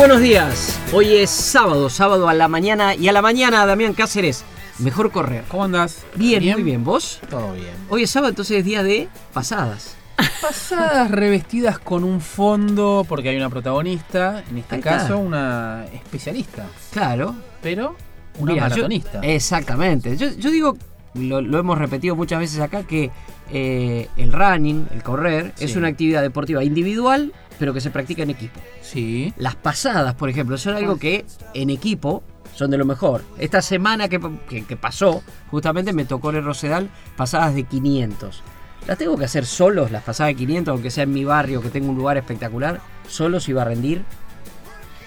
Buenos días. Hoy es sábado, sábado a la mañana y a la mañana, Damián Cáceres. Mejor correr. ¿Cómo andás? Bien, muy bien. ¿Vos? Todo bien. Hoy es sábado, entonces es día de pasadas. Pasadas revestidas con un fondo, porque hay una protagonista, en este Ahí está. caso una especialista, Claro. pero una Mira, yo- maratonista. exactamente. Yo, yo digo, lo, lo hemos repetido muchas veces acá, que eh, el running, el correr, es una actividad deportiva individual, pero que se practica en equipo. Sí. Las pasadas, por ejemplo, son algo que en equipo son de lo mejor. Esta semana que, que- que pasó, justamente me tocó en el Rosedal pasadas de 500. Las tengo que hacer solos, las pasadas de 500, aunque sea en mi barrio, que tengo un lugar espectacular. Solos iba a rendir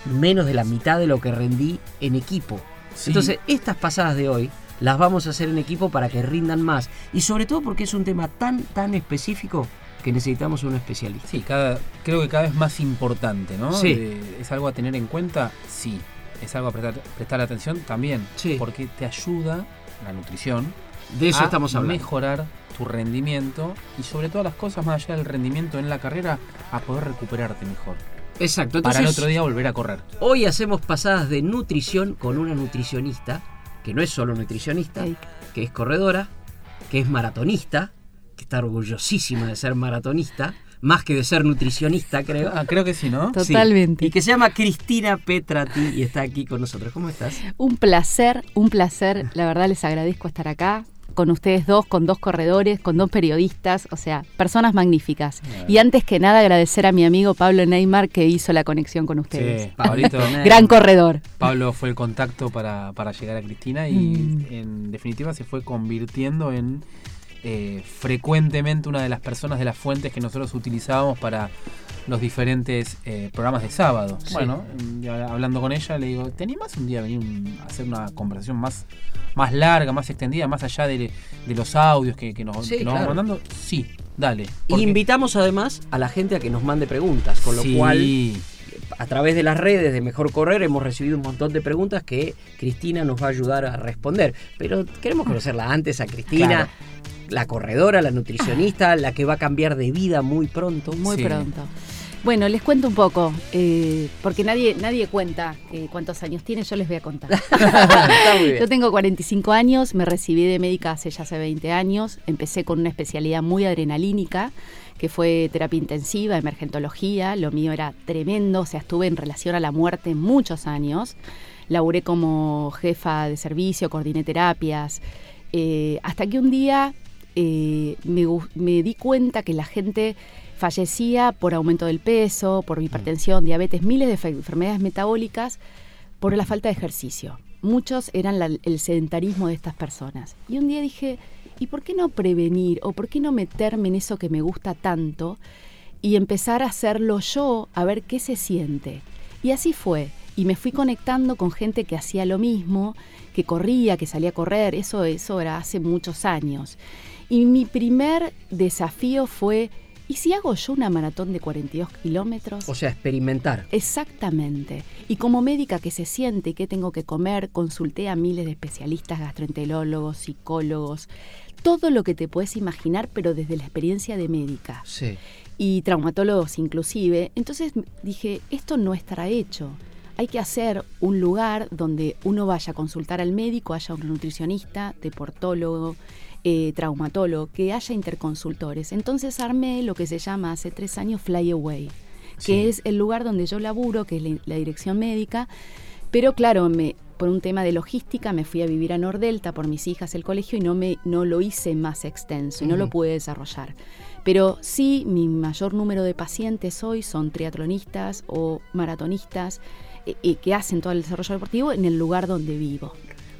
menos de la mitad de lo que rendí en equipo. Sí. Entonces, estas pasadas de hoy las vamos a hacer en equipo para que rindan más. Y sobre todo porque es un tema tan, tan específico que necesitamos un especialista. Sí, cada, creo que cada vez más importante, ¿no? Sí. De- ¿Es algo a tener en cuenta? Sí. ¿Es algo a prestar, prestar atención? También. Sí. Porque te ayuda la nutrición De eso a estamos hablando. mejorar tu rendimiento y sobre todas las cosas, más allá del rendimiento en la carrera, a poder recuperarte mejor. Exacto. para el otro día volver a correr. Hoy hacemos pasadas de nutrición con una nutricionista, que no es solo nutricionista, que es corredora, que es maratonista, que está orgullosísima de ser maratonista, más que de ser nutricionista, creo. Ah, creo que sí, ¿no? Sí. Totalmente. Y que se llama Cristina Petrati y está aquí con nosotros. ¿Cómo estás? Un placer, un placer. La verdad les agradezco estar acá con ustedes dos, con dos corredores, con dos periodistas, o sea, personas magníficas. Y antes que nada agradecer a mi amigo Pablo Neymar que hizo la conexión con ustedes. Sí, Pablito. Gran corredor. Pablo fue el contacto para, para llegar a Cristina y Mm. en definitiva se fue convirtiendo en eh, frecuentemente una de las personas de las fuentes que nosotros utilizábamos para los diferentes eh, programas de sábado. Sí. Bueno, hablando con ella le digo, ¿te animas un día a venir un- a hacer una conversación más, más larga, más extendida, más allá de, de los audios que, que nos, Sí, que nos claro. vamos mandando? Sí, dale. Y invitamos además a la gente a que nos mande preguntas, con lo Sí. cual a través de las redes de Mejor Correr hemos recibido un montón de preguntas que Cristina nos va a ayudar a responder. Pero queremos conocerla antes a Cristina, Claro. La corredora, la nutricionista, la que va a cambiar de vida muy pronto. Muy Sí. pronto. Bueno, les cuento un poco, eh, porque nadie, nadie cuenta eh, cuántos años tiene, yo les voy a contar. Yo tengo 45 años, me recibí de médica hace ya hace 20 años, empecé con una especialidad muy adrenalínica, que fue terapia intensiva, emergentología, lo mío era tremendo, o sea, estuve en relación a la muerte muchos años, laburé como jefa de servicio, coordiné terapias, eh, hasta que un día eh, me, di cuenta que la gente fallecía por aumento del peso, por hipertensión, diabetes, miles de fe- enfermedades metabólicas por la falta de ejercicio. Muchos eran la- el sedentarismo de estas personas. Y un día dije, ¿y por qué no prevenir o por qué no meterme en eso que me gusta tanto y empezar a hacerlo yo, a ver qué se siente? Y así fue. Y me fui conectando con gente que hacía lo mismo, que corría, que salía a correr. Eso, eso era hace muchos años. Y mi primer desafío fue, ¿y si hago yo una maratón de 42 kilómetros? O sea, experimentar. Exactamente. Y como médica que se siente y qué tengo que comer, consulté a miles de especialistas, gastroenterólogos, psicólogos, todo lo que te puedes imaginar, pero desde la experiencia de médica Sí. y traumatólogos inclusive. Entonces dije, esto no estará hecho. Hay que hacer un lugar donde uno vaya a consultar al médico, haya un nutricionista, deportólogo, eh, traumatólogo, que haya interconsultores. Entonces armé lo que se llama hace tres años Fly Away, que es el lugar donde yo laburo, que es la, la dirección médica. Pero claro, me, por un tema de logística me fui a vivir a Nordelta por mis hijas el colegio y no, me, no lo hice más extenso y no lo pude desarrollar. Pero sí, mi mayor número de pacientes hoy son triatlonistas o maratonistas eh, eh, que hacen todo el desarrollo deportivo en el lugar donde vivo.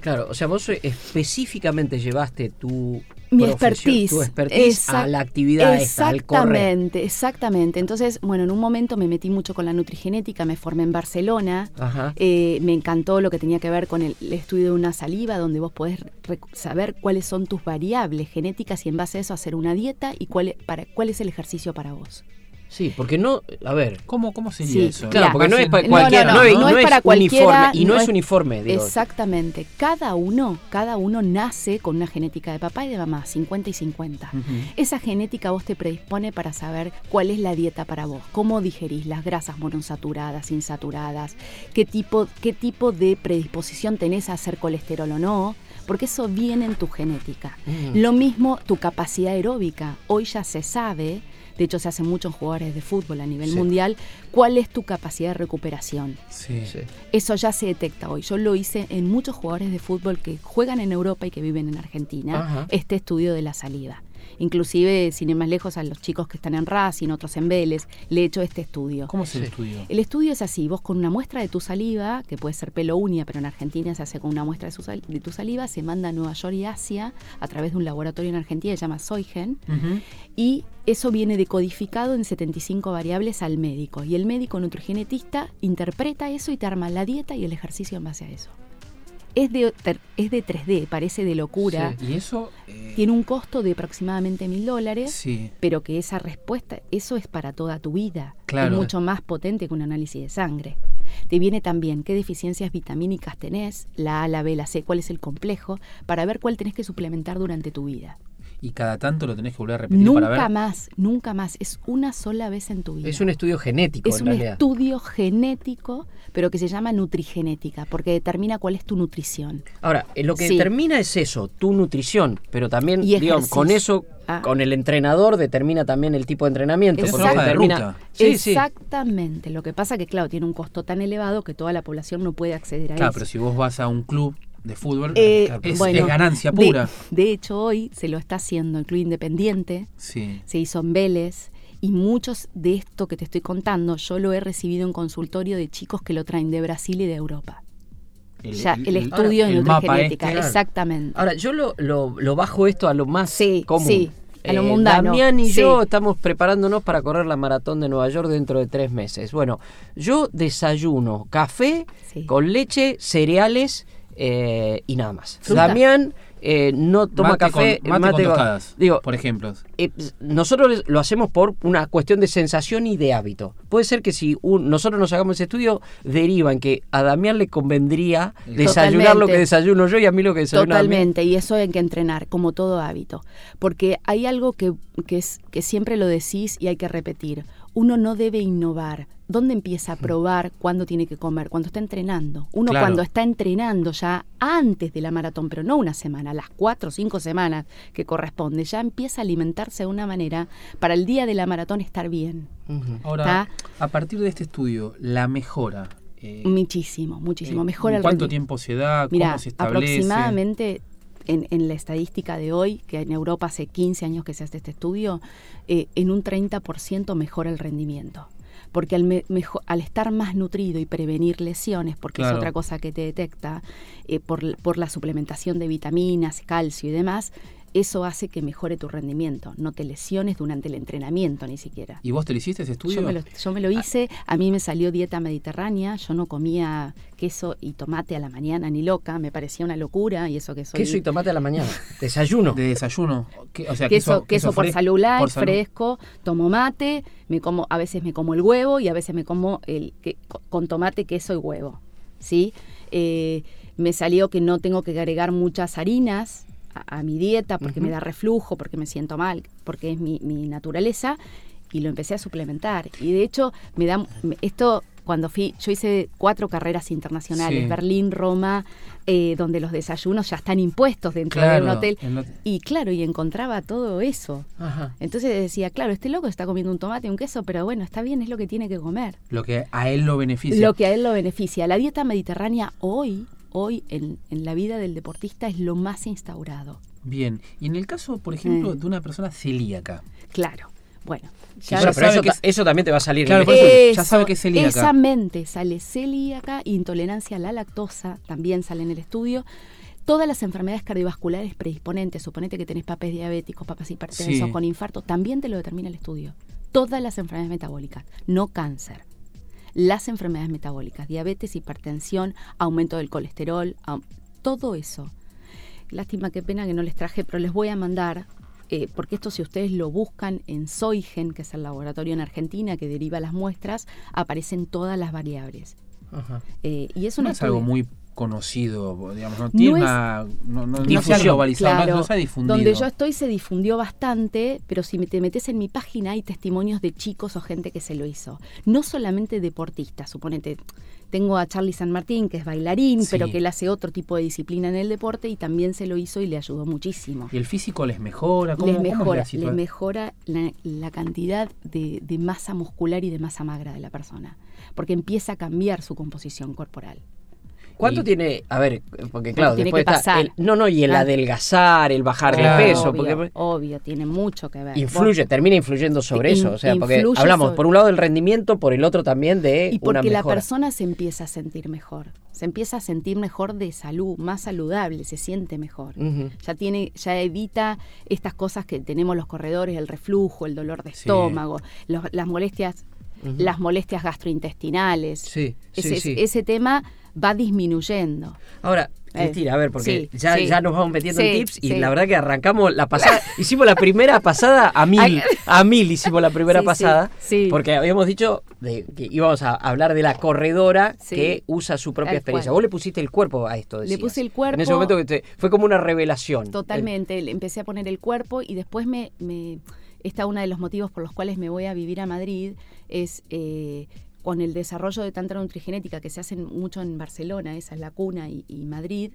Claro, o sea, vos específicamente llevaste tu mi expertise. tu expertise a la actividad esta, al. Exactamente, exactamente. Entonces, bueno, en un momento me metí mucho con la nutrigenética, me formé en Barcelona. Ajá. Eh, me encantó lo que tenía que ver con el, el estudio de una saliva, donde vos podés saber cuáles son tus variables genéticas y en base a eso hacer una dieta y cuál, e- para, cuál es el ejercicio para vos. Sí, porque no, a ver, ¿Cómo, cómo sería Sí, eso? claro, porque no es para cualquiera, no, no, no, es- no no es es para cualquiera, uniforme, y no, no es es- uniforme, digo. Exactamente. Cada uno, cada uno nace con una genética de papá y de mamá, 50 y 50. Ujú. Esa genética vos te predispone para saber cuál es la dieta para vos, cómo digerís las grasas monosaturadas, insaturadas, qué tipo, qué tipo de predisposición tenés a hacer colesterol o no, porque eso viene en tu genética. Mm. Lo mismo tu capacidad aeróbica. Hoy ya se sabe, de hecho se hace mucho en jugadores de fútbol a nivel Sí. mundial, cuál es tu capacidad de recuperación. Sí. Sí. Eso ya se detecta hoy. Yo lo hice en muchos jugadores de fútbol que juegan en Europa y que viven en Argentina, Ajá. este estudio de la saliva. Inclusive, sin ir más lejos, a los chicos que están en Racing, otros en Vélez, le he hecho este estudio. ¿Cómo es el Sí. estudio? El estudio es así, vos con una muestra de tu saliva, que puede ser pelo uña, pero en Argentina se hace con una muestra de, su sal- de tu saliva, se manda a Nueva York y Asia a través de un laboratorio en Argentina que se llama Soigen, y eso viene decodificado en 75 variables al médico. Y el médico nutrigenetista interpreta eso y te arma la dieta y el ejercicio en base a eso. Es de, es de 3D, parece de locura. Y eso. eh, Tiene un costo de aproximadamente mil dólares, Sí. pero que esa respuesta, eso es para toda tu vida. Claro. Es mucho más potente que un análisis de sangre. Te viene también qué deficiencias vitamínicas tenés, la A, la B, la C, cuál es el complejo, para ver cuál tenés que suplementar durante tu vida. Y cada tanto lo tenés que volver a repetir para Nunca ver. más, nunca más. Es una sola vez en tu vida. Es un estudio genético Es en un realidad. estudio genético, pero que se llama nutrigenética, porque determina cuál es tu nutrición. Ahora, eh, lo que Sí. determina es eso, tu nutrición, pero también, con eso, Ah. con el entrenador determina también el tipo de entrenamiento. Es determina, ruta. Sí, sí. Exactamente. Lo que pasa que, claro, tiene un costo tan elevado que toda la población no puede acceder a Claro, eso. pero si vos vas a un club de fútbol, Eh, es, bueno, es ganancia pura. De, hecho, hoy se lo está haciendo el Club Independiente, Sí. se hizo en Vélez, y muchos de esto que te estoy contando, yo lo he recibido en consultorio de chicos que lo traen de Brasil y de Europa. ya, el, estudio el de mapa nutrigenética, este, exactamente. Ahora, yo lo, lo, lo bajo esto a lo más Sí, común. sí, a lo Eh, mundano, Damián y sí. yo estamos preparándonos para correr la maratón de Nueva York dentro de tres meses. Bueno, yo desayuno café Sí. con leche, cereales eh, y nada más. Fruta. Damián eh, no toma Mate café, con, mate con con- tostadas, Digo, por ejemplo. eh, nosotros lo hacemos por una cuestión de sensación y de hábito. Puede ser que si un- nosotros nos hagamos ese estudio, deriva en que a Damián le convendría desayunar lo que desayuno yo y a mí lo que desayuna Damián. Totalmente, y eso hay que entrenar, como todo hábito. Porque hay algo que, que, es, que siempre lo decís y hay que repetir. Uno no debe innovar. ¿Dónde empieza a probar cuándo tiene que comer? Cuando está entrenando. Uno Claro. cuando está entrenando ya antes de la maratón, pero no una semana, las cuatro o cinco semanas que corresponde, ya empieza a alimentarse de una manera para el día de la maratón estar bien. Ahora, a partir de este estudio, la mejora. eh, Muchísimo, muchísimo. eh, Mejora ¿Cuánto tiempo se da? ¿Cómo se establece? aproximadamente en, en la estadística de hoy, que en Europa hace 15 años que se hace este estudio, eh, en un 30% mejora el rendimiento. Porque al, me- al estar más nutrido y prevenir lesiones, porque Claro. es otra cosa que te detecta, eh, por la suplementación de vitaminas, calcio y demás, eso hace que mejore tu rendimiento. No te lesiones durante el entrenamiento ni siquiera. ¿Y vos te lo hiciste ese estudio? Yo me, lo, yo me lo hice, a mí me salió dieta mediterránea, yo no comía queso y tomate a la mañana ni loca, me parecía una locura y eso que soy... Queso y tomate a la mañana. Desayuno. De desayuno. ¿Qué- o sea, queso, queso, por celular, por fresco, tomo mate, me como, a veces me como el huevo y a veces me como el que- con tomate, queso y huevo. ¿sí? Eh, me salió que no tengo que agregar muchas harinas a, a mi dieta porque me da reflujo, porque me siento mal, porque es mi, mi naturaleza y lo empecé a suplementar. Y de hecho, me da me- esto cuando fui, yo hice cuatro carreras internacionales, Sí. Berlín, Roma, eh, donde los desayunos ya están impuestos dentro de Claro, un hotel. lo- Y claro, y encontraba todo eso. Ajá. Entonces decía, claro, este loco está comiendo un tomate y un queso, pero bueno, está bien, es lo que tiene que comer. Lo que a él lo beneficia. Lo que a él lo beneficia. La dieta mediterránea hoy, hoy en, en la vida del deportista es lo más instaurado. Bien. Y en el caso, por ejemplo, Eh. de una persona celíaca. Claro. Bueno, ya Bueno, pero eso, que es- eso también te va a salir. Claro, por eso ya sabe que es celíaca. Esa mente sale celíaca, intolerancia a la lactosa, también sale en el estudio. Todas las enfermedades cardiovasculares predisponentes, suponete que tenés papás diabéticos, papás hipertensos Sí. con infarto, también te lo determina el estudio. Todas las enfermedades metabólicas, no cáncer. Las enfermedades metabólicas, diabetes, hipertensión, aumento del colesterol, todo eso. Lástima, qué pena que no les traje, pero les voy a mandar, eh, porque esto si ustedes lo buscan en Soigen, que es el laboratorio en Argentina que deriva las muestras, aparecen todas las variables. Ajá. Eh, y es no una es algo muy conocido, digamos, no tiene es- una... No, no, no se ha Difusión, globalizado, no- Claro, no se ha difundido. Donde yo estoy se difundió bastante, pero si te metes en mi página hay testimonios de chicos o gente que se lo hizo. No solamente deportistas, suponete, tengo a Charlie San Martín, que es bailarín, Sí. pero que él hace otro tipo de disciplina en el deporte y también se lo hizo y le ayudó muchísimo. ¿Y el físico les mejora? ¿Cómo, les cómo es mejora, les situación? mejora la, la cantidad de, de masa muscular y de masa magra de la persona, porque empieza a cambiar su composición corporal. ¿Cuánto Y- tiene? A ver, porque claro, tiene después que está pasar? el- no, no, y el Ah. adelgazar, el bajar Claro. de peso, obvio, porque obvio, tiene mucho que ver. influye, termina influyendo sobre In- eso, o sea, porque hablamos sobre- por un lado del rendimiento, por el otro también de Y una porque la persona se empieza a sentir mejor, se empieza a sentir mejor de salud, más saludable, se siente mejor. Ya tiene, ya evita estas cosas que tenemos los corredores, el reflujo, el dolor de Sí. estómago, los- las molestias, las molestias gastrointestinales. Sí, ese, sí, sí. ese tema va disminuyendo. Ahora, Eh, Cristina, a ver, porque sí, ya, sí. ya nos vamos metiendo en tips y la verdad que arrancamos la pasada, hicimos la primera pasada a mil, a mil hicimos la primera pasada, sí. porque habíamos dicho de que íbamos a hablar de la corredora que usa su propia experiencia. cual. Vos le pusiste el cuerpo a esto, Le puse el cuerpo. En ese momento que te- fue como una revelación. Totalmente, empecé a poner el cuerpo y después me, me está uno de los motivos por los cuales me voy a vivir a Madrid es eh, con el desarrollo de tanta nutrigenética que se hace mucho en Barcelona, esa es la cuna y, y Madrid,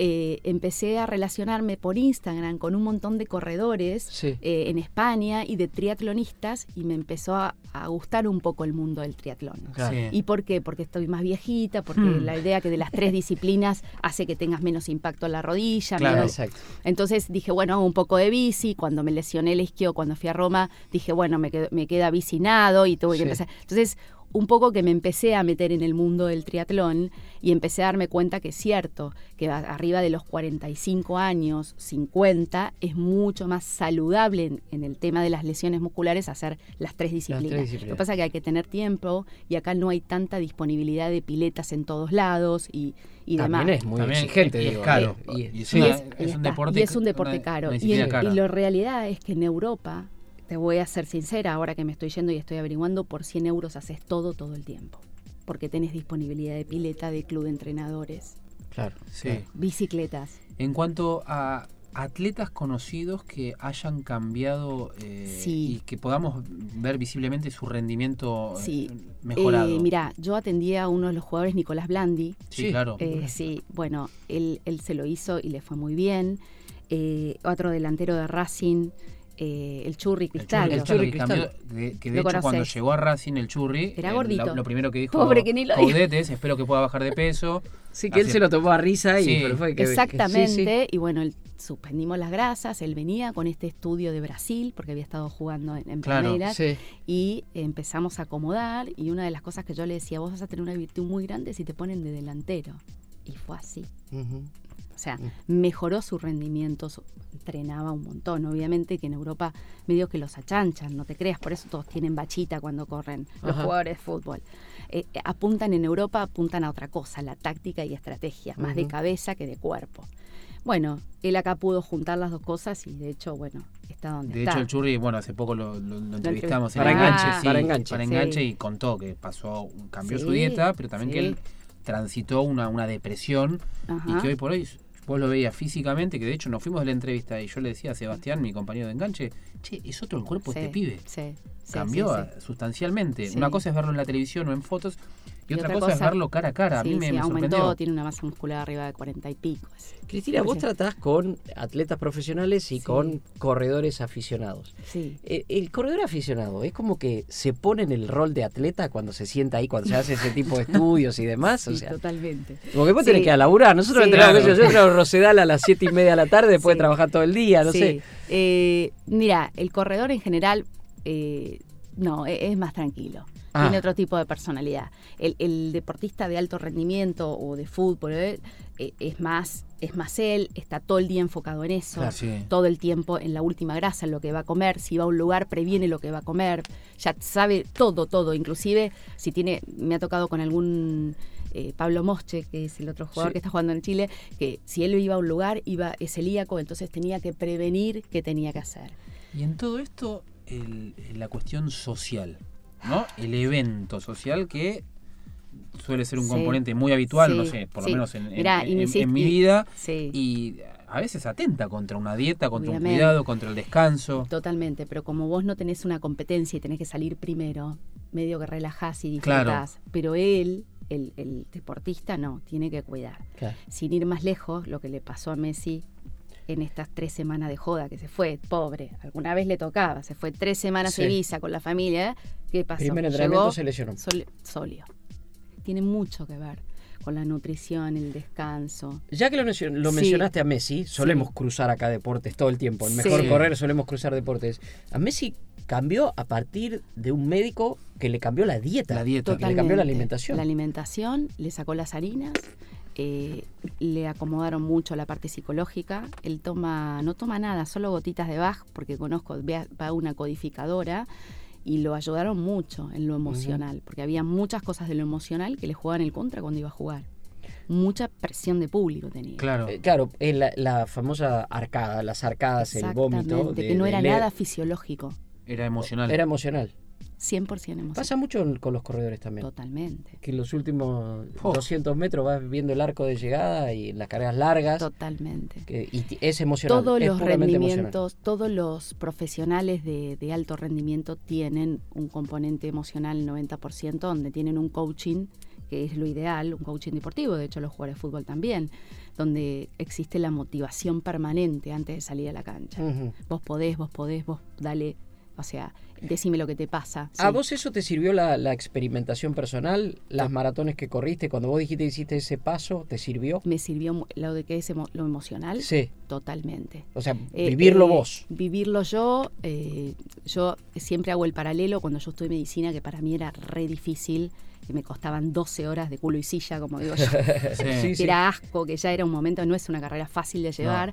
eh, empecé a relacionarme por Instagram con un montón de corredores Sí. eh, en España y de triatlonistas y me empezó a, a gustar un poco el mundo del triatlón. Claro. Sí. ¿Y por qué? Porque estoy más viejita, porque Hmm. la idea que de las tres disciplinas hace que tengas menos impacto en la rodilla, Claro. menos- Exacto. entonces dije, bueno, hago un poco de bici. Cuando me lesioné el isquio, cuando fui a Roma, dije, bueno, me, quedo- me queda bici nado y tuve Sí. que empezar. Entonces, un poco que me empecé a meter en el mundo del triatlón y empecé a darme cuenta que es cierto, que arriba de los 45 años, 50, es mucho más saludable en, en el tema de las lesiones musculares hacer las tres disciplinas. disciplinas. Lo que pasa es que hay que tener tiempo y acá no hay tanta disponibilidad de piletas en todos lados y, y demás. También es muy También exigente. y es digo, caro. y- Y es, Y una- es, es y un deporte, y es un una- deporte una caro. Y, en- cara. y la realidad es que en Europa, te voy a ser sincera, ahora que me estoy yendo y estoy averiguando, por 100 euros haces todo todo el tiempo. Porque tenés disponibilidad de pileta, de club de entrenadores, Claro. Sí. bicicletas. En cuanto a atletas conocidos que hayan cambiado eh, Sí. y que podamos ver visiblemente su rendimiento eh, Sí. mejorado. Eh, mira, yo atendía a uno de los jugadores, Nicolás Blandi. sí, Sí. claro. Eh, sí, bueno, él, él se lo hizo y le fue muy bien. Eh, otro delantero de Racing, eh, el Churri El Cristal. El Churri Churri que cambió- que, que de Lo hecho cuando llegó a Racing el Churri, Era eh, gordito. Lo, lo primero que dijo Pobre, que ni lo dijo. Coudet es, espero que pueda bajar de peso. Sí, que él se lo tomó a risa y Sí. pero fue que- que- sí, sí. Exactamente, y bueno, él- suspendimos las grasas, él venía con este estudio de Brasil, porque había estado jugando en, en Claro, y empezamos a acomodar, y una de las cosas que yo le decía, vos vas a tener una virtud muy grande si te ponen de delantero. Y fue así. Ujú. O sea, Mm. mejoró su rendimiento, su- entrenaba un montón. Obviamente que en Europa medio que los achanchan, no te creas, por eso todos tienen bachita cuando corren los Ajá. jugadores de fútbol. Eh, eh, apuntan en Europa, apuntan a otra cosa, la táctica y estrategia, más de cabeza que de cuerpo. Bueno, él acá pudo juntar las dos cosas y de hecho, bueno, está donde De está. hecho, el Churri, bueno, hace poco lo, lo- lo entrevistamos en Para enganche, sí, para enganche. para Sí. enganche y contó que pasó, cambió su Sí, dieta, pero también que él transitó una, una depresión y que hoy por hoy vos lo veías físicamente, que de hecho nos fuimos de la entrevista y yo le decía a Sebastián, mi compañero de enganche, che, es otro el cuerpo de Sí, este pibe. sí, sí, Cambió a- sustancialmente. Una cosa es verlo en la televisión o en fotos y, Y otra, otra cosa, es cosa- verlo cara a cara. a mí Sí, me, sí, me aumentó, sorprendió. tiene una masa muscular arriba de 40 y pico. es- Cristina, vos tratás con atletas profesionales y Sí. con corredores aficionados. Sí. Eh, El corredor aficionado es como que se pone en el rol de atleta cuando se sienta ahí, cuando se hace ese tipo de estudios y demás. o Sí, sea, totalmente. porque vos Sí. tenés que laburar. Nosotros entrenamos, Claro. yo en Rosedal a las siete y media de la tarde después de trabajar todo el día, no Sí. sé. Eh, mira, el corredor en general, eh, no, e- es, más tranquilo. Ah. tiene otro tipo de personalidad. El, el deportista de alto rendimiento o de fútbol eh, es más es más él, está todo el día enfocado en eso, Claro, sí. todo el tiempo en la última grasa, en lo que va a comer, si va a un lugar previene lo que va a comer, ya sabe todo, todo, inclusive si tiene, me ha tocado con algún eh, Pablo Mosche, que es el otro jugador Sí. que está jugando en Chile, que si él iba a un lugar, iba, es celíaco, entonces tenía que prevenir qué tenía que hacer. Y en todo esto, el- la cuestión social, ¿no? El evento social que suele ser un Sí. componente muy habitual, no sé, por lo menos en, en- Mirá, mi vida, Sí. y a veces atenta contra una dieta, contra Obviamente. un cuidado, contra el descanso. Totalmente, pero como vos no tenés una competencia y tenés que salir primero, medio que relajás y Claro. disfrutás, pero él, el, el deportista, no, tiene que cuidar. Claro. Sin ir más lejos, lo que le pasó a Messi en estas tres semanas de joda, que se fue, pobre, alguna vez le tocaba, se fue tres semanas Sí. a Ibiza con la familia, ¿qué pasó? Primer entrenamiento Llegó se lesionó. sol- solio. Tiene mucho que ver con la nutrición, el descanso. Ya que lo, lo Sí. mencionaste a Messi, solemos Sí. cruzar acá deportes todo el tiempo. En. Mejor Sí. Correr solemos cruzar deportes. A Messi cambió a partir de un médico que le cambió la dieta. La dieta. Que le cambió la alimentación. La alimentación, le sacó las harinas, eh, le acomodaron mucho la parte psicológica. Él toma, no toma nada, solo gotitas de Bach, porque conozco, va a una codificadora y lo ayudaron mucho en lo emocional, porque había muchas cosas de lo emocional que le jugaban el contra cuando iba a jugar. Mucha presión de público tenía. Claro. Eh, claro, la, la famosa arcada, las arcadas, el vómito. De- que no era nada fisiológico, Era emocional. Era emocional. 100% emocional. Pasa mucho con los corredores también. Totalmente, Que en los últimos Oh. 200 metros vas viendo el arco de llegada y las carreras largas. totalmente. que- y es emocional. todos es los emocional. rendimientos, todos los profesionales de, de alto rendimiento tienen un componente emocional 90%, donde tienen un coaching, que es lo ideal, un coaching deportivo, de hecho los jugadores de fútbol también, donde existe la motivación permanente antes de salir a la cancha. Vos podés, vos podés, vos dale, o sea, decime lo que te pasa. ¿A vos eso te sirvió la, la experimentación personal? ¿Las maratones que corriste? Cuando vos dijiste hiciste ese paso, ¿te sirvió? Me sirvió lo de que es emo- lo emocional, Sí. totalmente. O sea, Eh, vivirlo eh, vos. Vivirlo yo, eh, yo siempre hago el paralelo cuando yo estudié medicina, que para mí era re difícil, que me costaban 12 horas de culo y silla, como digo yo. Sí. Sí, que era asco, que ya era un momento, no es una carrera fácil de llevar.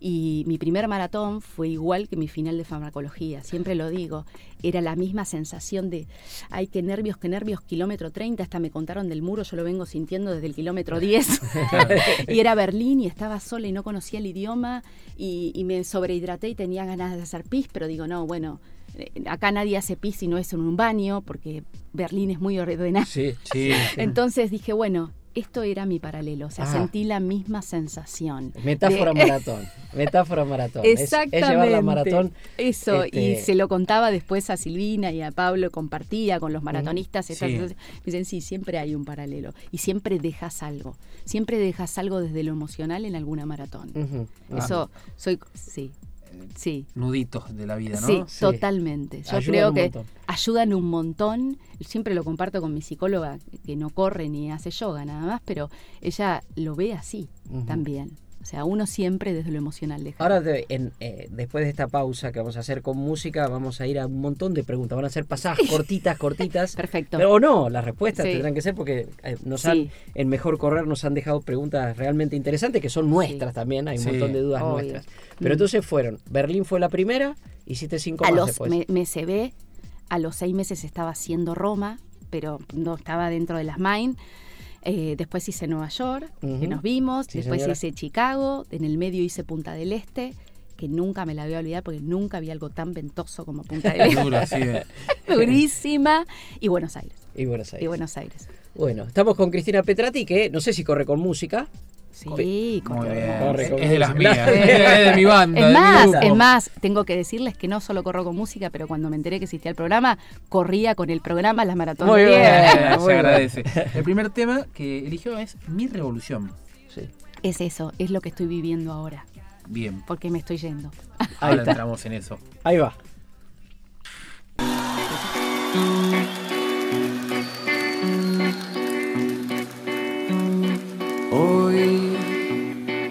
Y mi primer maratón fue igual que mi final de farmacología, siempre lo digo. Era la misma sensación de, ay, qué nervios, qué nervios, kilómetro 30, hasta me contaron del muro, yo lo vengo sintiendo desde el kilómetro 10. y era Berlín y estaba sola y no conocía el idioma y, y me sobrehidraté y tenía ganas de hacer pis, pero digo, no, bueno, acá nadie hace pis si no es en un baño, porque Berlín es muy ordenado. Sí. Sí. Entonces dije, bueno, esto era mi paralelo, o sea, Ah. sentí la misma sensación. Metáfora De- maratón. Metáfora maratón. Es- Exactamente. Es, llevar la maratón. Eso, y este- se lo contaba después a Silvina y a Pablo, compartía con los maratonistas. estas- Sí. me dicen, sí, siempre hay un paralelo. Y siempre dejas algo. Siempre dejas algo desde lo emocional en alguna maratón. Ujú. Ah. Eso, soy, sí, sí. Nuditos de la vida, ¿no? Sí, Sí. totalmente. Yo Ayudan creo que montón. ayudan un montón. Siempre lo comparto con mi psicóloga, que no corre ni hace yoga nada más, pero ella lo ve así también. O sea, uno siempre desde lo emocional deja. Ahora, de- en, eh, después de esta pausa que vamos a hacer con música, vamos a ir a un montón de preguntas. Van a ser pasadas cortitas, cortitas. Perfecto. Pero, o no, las respuestas Sí. tendrán que ser porque eh, nos Sí. han, en Mejor Correr nos han dejado preguntas realmente interesantes que son nuestras también. Hay un Sí. montón de dudas Obvio. nuestras. Pero Mm. entonces fueron, Berlín fue la primera, hiciste cinco a más los después. me, me se ve, a los seis meses estaba haciendo Roma, pero no estaba dentro de las Main. Eh, después hice Nueva York, que nos vimos. Sí, después señora. hice Chicago. En el medio hice Punta del Este, que nunca me la voy a olvidar porque nunca vi algo tan ventoso como Punta del Este. Sí. eh. Durísima. Y Buenos Aires. Y Buenos Aires. Y Buenos Aires. Bueno, estamos con Cristina Petrati, que no sé si corre con música. Sí, corre. Es de las mías. Es de mi banda. Es más, es más, tengo que decirles que no solo corro con música, pero cuando me enteré que existía el programa, corría con el programa las maratones. Muy de bien. Se agradece. El primer tema que eligió es Mi Revolución. Sí. Es eso, es lo que estoy viviendo ahora, Bien. porque me estoy yendo. Ahí Ahora está. entramos en eso. Ahí va.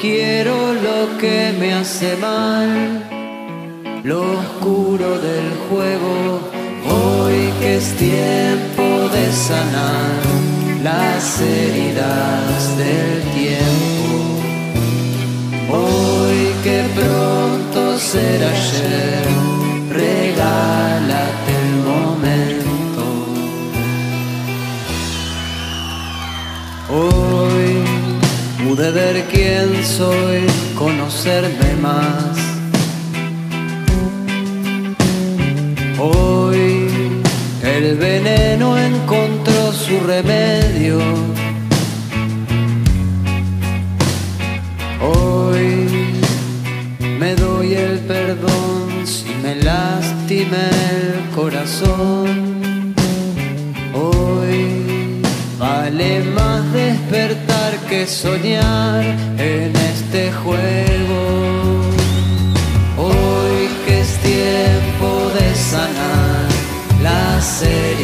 quiero lo que me hace mal, lo oscuro del juego. Hoy que es tiempo de sanar las heridas del tiempo. Hoy que pronto será ayer, regálate el momento. Hoy pude ver quién soy, conocerme más. Hoy el veneno encontró su remedio. Hoy me doy el perdón si me lastimé el corazón. Soñar en este juego. Hoy que es tiempo de sanar las heridas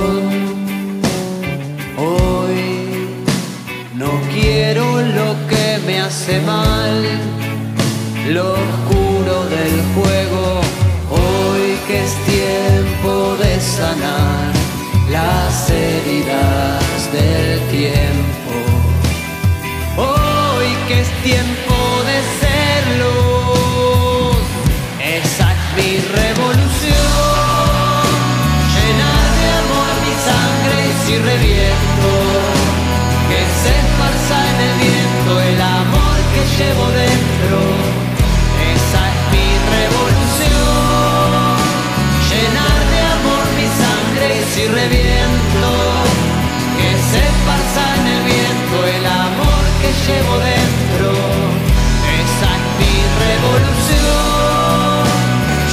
Mal, lo oscuro del juego. Hoy que es tiempo de sanar las heridas del tiempo. Hoy que es tiempo de ser luz, esa es mi revolución. Llenar de amor mi sangre y si reviento, llevo dentro. Esa es mi revolución. Llenar de amor mi sangre y si reviento, que se esparza en el viento el amor que llevo dentro. Esa es mi revolución.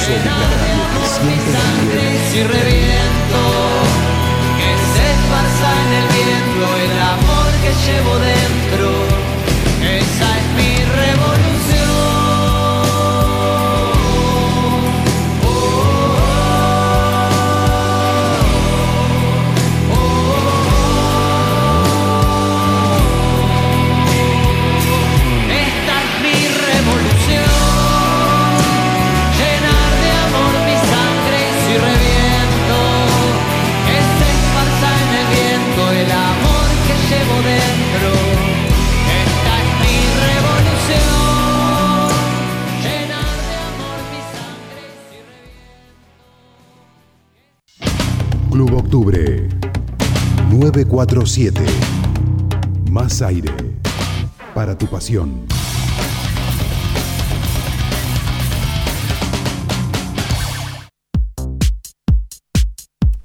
Llenar de amor mi sangre y si reviento, que se esparza en el viento el amor que llevo dentro. 947. Más aire para tu pasión.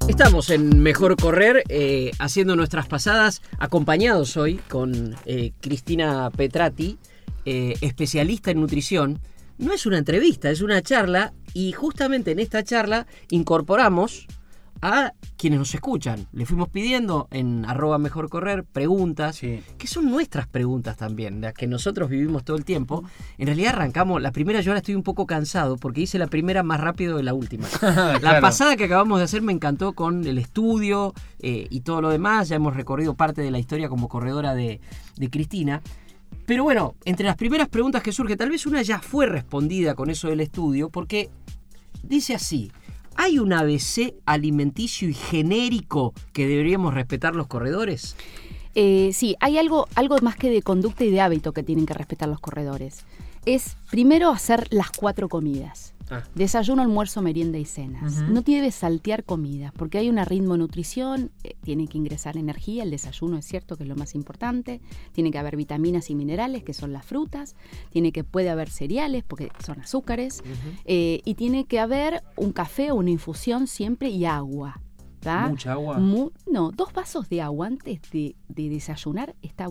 Estamos en Mejor Correr eh, haciendo nuestras pasadas, acompañados hoy con eh, Cristina Petrati, eh, especialista en nutrición. No es una entrevista, es una charla y justamente en esta charla incorporamos a quienes nos escuchan. Le fuimos pidiendo en arroba mejor correr preguntas, Sí. que son nuestras preguntas también, las que nosotros vivimos todo el tiempo. En realidad arrancamos, la primera yo ahora estoy un poco cansado porque hice la primera más rápido de la última. La pasada que acabamos de hacer me encantó con el estudio eh, y todo lo demás. Ya hemos recorrido parte de la historia como corredora de, de Cristina. Pero bueno, entre las primeras preguntas que surge, tal vez una ya fue respondida con eso del estudio, porque dice así. ¿Hay un ABC alimenticio y genérico que deberíamos respetar los corredores? Eh, sí, hay algo, algo más que de conducta y de hábito que tienen que respetar los corredores. Es primero hacer las cuatro comidas. Ah. Desayuno, almuerzo, merienda y cenas. Ujú. No te debes saltear comidas, porque hay un ritmo nutrición, eh, tiene que ingresar energía, el desayuno es cierto que es lo más importante, tiene que haber vitaminas y minerales, que son las frutas, tiene que puede haber cereales, porque son azúcares, eh, y tiene que haber un café o una infusión siempre y agua. ¿tá? Mucha agua. Mu- no, dos vasos de agua antes de, de desayunar está...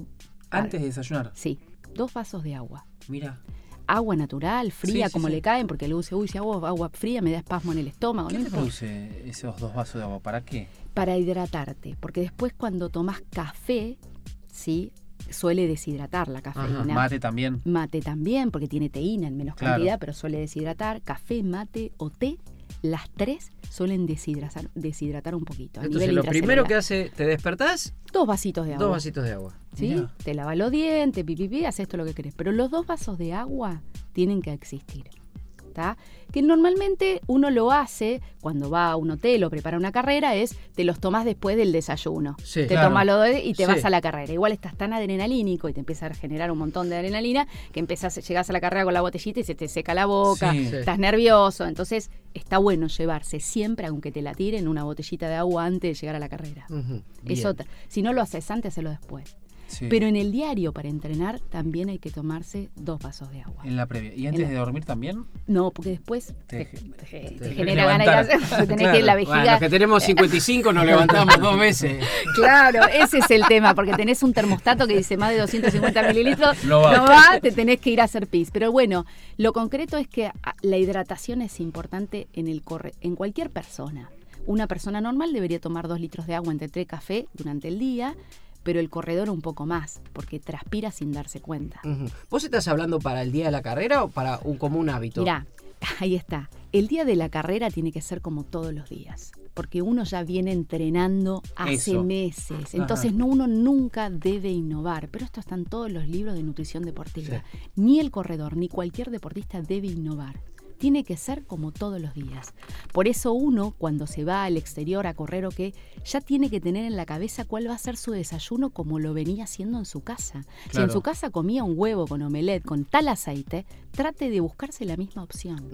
Antes de desayunar. Sí, dos vasos de agua. Mira. Agua natural, fría, Sí, como sí. le caen, porque luego dice, uy, si hago agua fría me da espasmo en el estómago. ¿Qué No te produce esos dos vasos de agua? ¿Para qué? Para hidratarte, porque después cuando tomas café, sí, suele deshidratar la cafeína. Mate también. Mate también, porque tiene teína en menos Claro. cantidad, pero suele deshidratar. Café, mate o té, las tres suelen deshidratar, deshidratar un poquito. a Entonces nivel lo primero que hace, te despertás, Dos vasitos de agua. dos vasitos de agua. ¿sí? Mirá. Te lavas los dientes, pi, pi, pi, haces todo lo que querés. Pero los dos vasos de agua tienen que existir. ¿Tá? Que normalmente uno lo hace cuando va a un hotel o prepara una carrera, es te los tomas después del desayuno. Sí. te Claro. tomas los dos y te Sí. vas a la carrera. Igual estás tan adrenalínico y te empieza a generar un montón de adrenalina que empezás, llegás a la carrera con la botellita y se te seca la boca, Sí. Estás nervioso. Entonces está bueno llevarse siempre, aunque te la tiren, una botellita de agua antes de llegar a la carrera. Es otra. Si no lo haces antes, hacelo después. Sí. Pero en el diario para entrenar también hay que tomarse dos vasos de agua. En la previa. ¿Y antes la- de dormir también? No, porque después Te- te, te- te tenés que genera ganas de ir a levantar. hacer, tenés que ir la Bueno, vejiga. los que tenemos 55 nos levantamos dos veces. Claro, ese es el tema, porque tenés un termostato que dice más de 250 mililitros, No no va. va. te tenés que ir a hacer pis. Pero bueno, lo concreto es que ah, la hidratación es importante en, el corre en cualquier persona. Una persona normal debería tomar dos litros de agua entre té y café durante el día, pero el corredor un poco más, porque transpira sin darse cuenta. Ujú. ¿Vos estás hablando para el día de la carrera o para un común hábito? Mirá, ahí está. El día de la carrera tiene que ser como todos los días, porque uno ya viene entrenando hace Eso. meses. Entonces no, uno nunca debe innovar, pero esto está en todos los libros de nutrición deportiva. Ni el corredor ni cualquier deportista debe innovar. Tiene que ser como todos los días. Por eso uno, cuando se va al exterior a correr o qué, ya tiene que tener en la cabeza cuál va a ser su desayuno como lo venía haciendo en su casa. Si en su casa comía un huevo con omelette, con tal aceite, trate de buscarse la misma opción.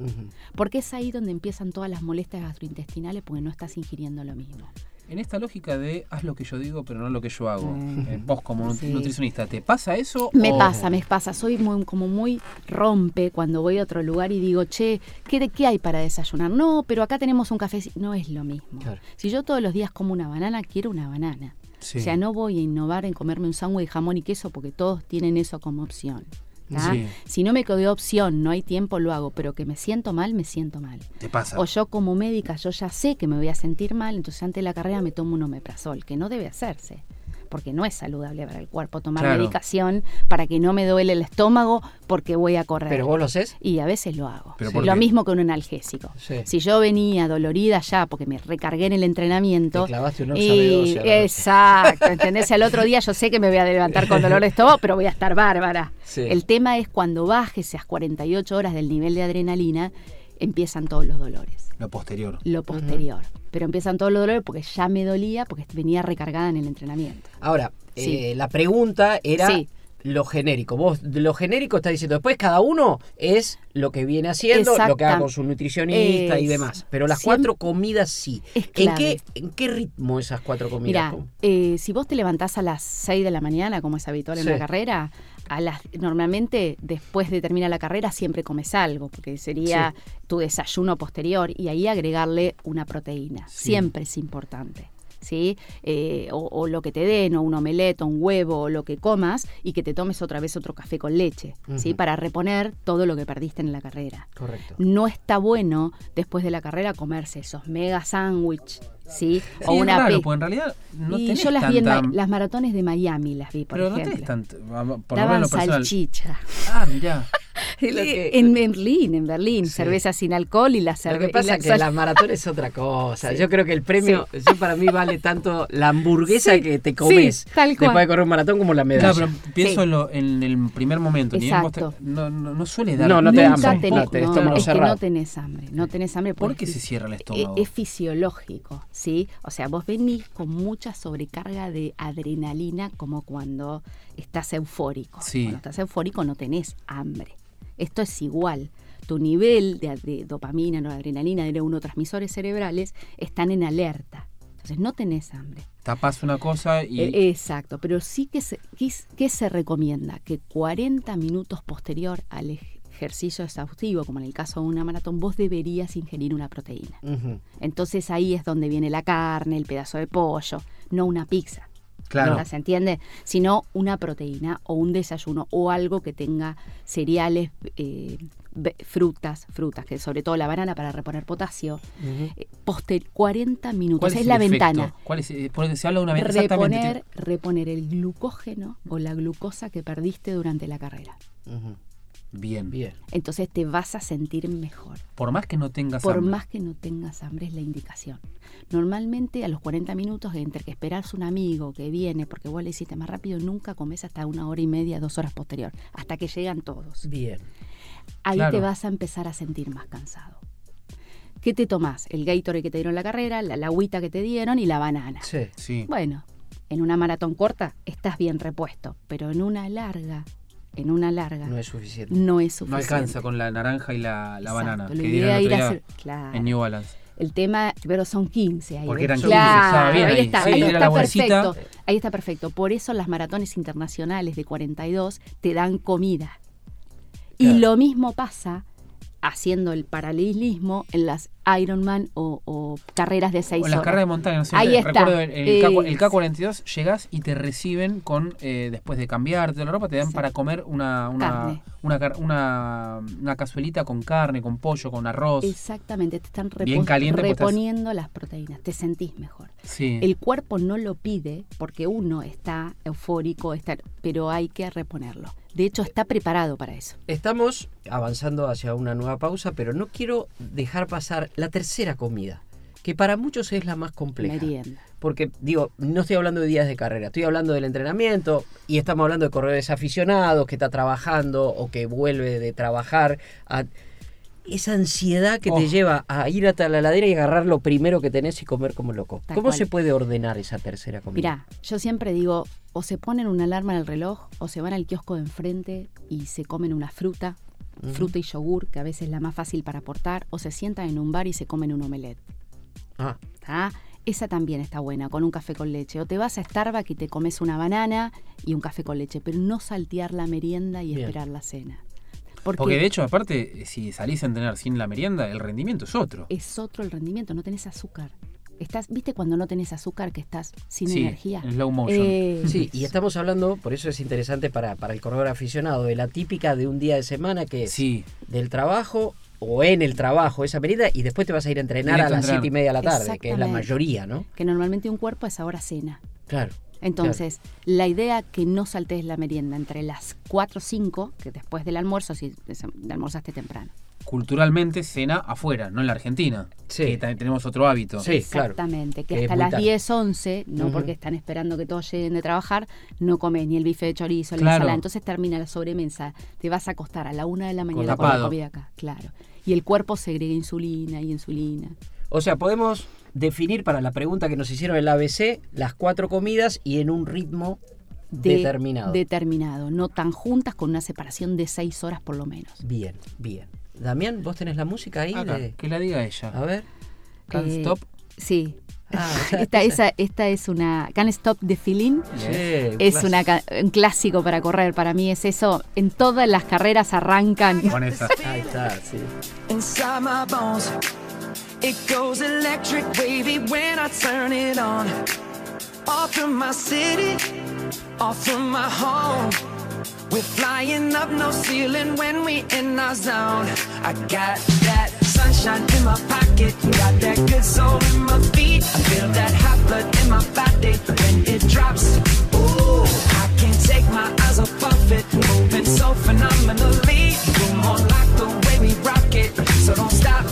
Porque es ahí donde empiezan todas las molestias gastrointestinales porque no estás ingiriendo lo mismo. En esta lógica de haz lo que yo digo, pero no lo que yo hago. eh, vos como Sí. nutricionista, ¿te pasa eso? Me o- pasa, me pasa. Soy muy, como muy rompe cuando voy a otro lugar y digo, che, ¿qué, qué hay para desayunar? No, pero acá tenemos un café. No es lo mismo. Claro. Si yo todos los días como una banana, quiero una banana. Sí. O sea, no voy a innovar en comerme un sándwich de jamón y queso porque todos tienen eso como opción. Si no me quedó opción, no hay tiempo, lo hago, pero que me siento mal, me siento mal. Te pasa. O yo como médica, yo ya sé que me voy a sentir mal, entonces antes de la carrera me tomo un omeprazol, que no debe hacerse, porque no es saludable para el cuerpo tomar Claro. medicación para que no me duele el estómago porque voy a correr. ¿Pero vos lo haces? Y a veces lo hago. ¿Pero por Lo qué? mismo que un analgésico. Sí. Si yo venía dolorida ya porque me recargué en el entrenamiento. Te clavaste un y- B12 a la noche. Exacto, ¿entendés? Al otro día yo sé que me voy a levantar con dolor de estómago, pero voy a estar bárbara. Sí. El tema es cuando bajes esas 48 horas del nivel de adrenalina, empiezan todos los dolores Lo posterior. lo posterior. Pero empiezan todos los dolores porque ya me dolía, porque venía recargada en el entrenamiento. Ahora, Sí. eh, la pregunta era Sí. lo genérico. Vos lo genérico está diciendo, después cada uno es lo que viene haciendo, lo que haga con su nutricionista y demás. Pero las cuatro comidas sí. ¿En qué, ¿En qué ritmo esas cuatro comidas? Eh, si vos te levantás a las 6 de la mañana, como es habitual en Sí. la carrera, a las, normalmente después de terminar la carrera siempre comes algo, porque sería tu desayuno posterior y ahí agregarle una proteína. Sí. Siempre es importante. ¿sí? Eh, o, o lo que te den, o un omelette, o un huevo, o lo que comas, y que te tomes otra vez otro café con leche, ¿sí? Para reponer todo lo que perdiste en la carrera. Correcto. No está bueno después de la carrera comerse esos mega sándwich, ¿sí? Sí, o es una raro, porque en realidad no y tenés yo las vi en tanta- las maratones de Miami, las vi, por Pero no ejemplo. tenés tanto. Por lo menos Daban lo salchicha. Ah, mirá. Lo que- en Berlín, en Berlín, Sí. cerveza sin alcohol y la Lo cerveza. que pasa es que las maratones es otra cosa. Sí. Yo creo que el premio, yo para mí vale tanto la hamburguesa Sí, que te comes sí, tal después cual. de correr un maratón como la medalla. Claro, pero pienso Sí. en, lo- en el primer momento. ni bien vos te- Exacto. no, no, no suele dar. No, no te hambre, tenés- no, te no, es que no tenés hambre, no tenés hambre. ¿Por porque qué se cierra el e- estómago? Es, fisiológico, ¿sí? O sea, vos venís con mucha sobrecarga de adrenalina como cuando estás eufórico. Sí. Cuando estás eufórico no tenés hambre. Esto es igual. Tu nivel de, de dopamina, noradrenalina, de neurotransmisores cerebrales están en alerta. Entonces no tenés hambre. Tapás una cosa y. Eh, Exacto, pero sí que se, que, que se recomienda que 40 minutos posterior al ejercicio exhaustivo, como en el caso de una maratón, vos deberías ingerir una proteína. Entonces ahí es donde viene la carne, el pedazo de pollo, no una pizza. Claro. ¿no? ¿Se entiende? Sino una proteína o un desayuno o algo que tenga cereales, eh, frutas, frutas, que sobre todo la banana para reponer potasio. Eh, poster 40 minutos, ¿Cuál es, la efecto? ventana. ¿Cuál es, eh, porque se habla de una ventana. Reponer, reponer el glucógeno o la glucosa que perdiste durante la carrera. Bien, Bien. Entonces te vas a sentir mejor. Por más que no tengas Por hambre. más que no tengas hambre es la indicación. Normalmente a los 40 minutos, entre que esperarse un amigo que viene porque vos le hiciste más rápido, nunca comes hasta una hora y media, dos horas posterior, hasta que llegan todos. Bien. Ahí Claro. te vas a empezar a sentir más cansado. ¿Qué te tomás? El Gatorade que te dieron la carrera, la, la agüita que te dieron y la banana. Sí. Sí. Bueno, en una maratón corta estás bien repuesto, pero en una larga, en una larga, No no es suficiente. es, No suficiente. alcanza con la naranja y la, la banana la que dieron el ir otro a día hacer- claro. en New Balance. El tema, pero son 15 ahí. Porque eran 15, Claro, estaba bien ahí, ahí. está, Sí, ahí está perfecto. Ahí está perfecto. Por eso las maratones internacionales de 42 te dan comida. Claro. Y lo mismo pasa haciendo el paralelismo en las Ironman o, o carreras de 6 O en las horas. carreras de montaña, no sé, Ahí está. el, el K, el Es- K42, llegás y te reciben con, eh, después de cambiarte la ropa, te dan Sí. para comer una, una, una, car- una, una cazuelita con carne, con pollo, con arroz. Exactamente, te están Bien caliente, pues estás- reponiendo las proteínas, te sentís mejor. Sí. El cuerpo no lo pide porque uno está eufórico, está, pero hay que reponerlo. De hecho, está preparado para eso. Estamos avanzando hacia una nueva pausa, pero no quiero dejar pasar la tercera comida, que para muchos es la más compleja. Merienda. Porque, digo, no estoy hablando de días de carrera, estoy hablando del entrenamiento y estamos hablando de corredores aficionados que está trabajando o que vuelve de trabajar. a- esa ansiedad que Oh. te lleva a ir hasta la heladera y agarrar lo primero que tenés y comer como loco. Tal ¿Cómo cual. se puede ordenar esa tercera comida? Mirá, yo siempre digo, o se ponen una alarma en el reloj, o se van al kiosco de enfrente y se comen una fruta, fruta y yogur, que a veces es la más fácil para aportar, o se sientan en un bar y se comen un omelette. Ah, ¿tá? Esa también está buena, con un café con leche. O te vas a Starbucks y te comes una banana y un café con leche, pero no saltear la merienda y Bien. esperar la cena. Porque, Porque de hecho, aparte, si salís a entrenar sin la merienda, el rendimiento es otro. es otro el rendimiento, no tenés azúcar. Estás, ¿Viste cuando no tenés azúcar que estás sin Sí, energía? en slow motion. Eh, sí, y estamos hablando, por eso es interesante para, para el corredor aficionado, de la típica de un día de semana que es Sí, del trabajo o en el trabajo esa merienda y después te vas a ir a entrenar a a las entrenar. siete y media de la tarde, que es la mayoría, ¿no? que normalmente un cuerpo es ahora cena. Claro. Entonces, la idea que no saltes la merienda entre las 4 o 5, que después del almuerzo, si almorzaste temprano. culturalmente cena afuera, no en la Argentina. Sí. Que también tenemos otro hábito. Sí, claro. Exactamente, que hasta las tarde. 10, 11, no porque están esperando que todos lleguen de trabajar, no comes ni el bife de chorizo, la Claro. ensalada. Entonces termina la sobremesa, te vas a acostar a la 1 de la mañana con, tapado. la comida acá, claro. Y el cuerpo segrega insulina y insulina. O sea, podemos definir para la pregunta que nos hicieron en la ABC las cuatro comidas y en un ritmo de- determinado. Determinado, no tan juntas con una separación de 6 horas por lo menos. Bien, bien. Damián, ¿vos tenés la música ahí? Acá, de- que la diga ella. A ver. Can't Eh, stop. Sí. Ah, esta, esa- esta es una. Can't Stop the Feeling. Sí, Es clas- una, ca- un clásico para correr. Para mí es eso. En todas las carreras arrancan. Con esa. Ahí está, sí. It goes electric wavy when I turn it on. Off from my city, off from my home. We're flying up no ceiling when we in our zone. I got that sunshine in my pocket, got that good soul in my feet. I feel that hot blood in my body when it drops. Ooh, I can't take my eyes off of it, moving so phenomenally. You're more like the way we rock it, so don't stop.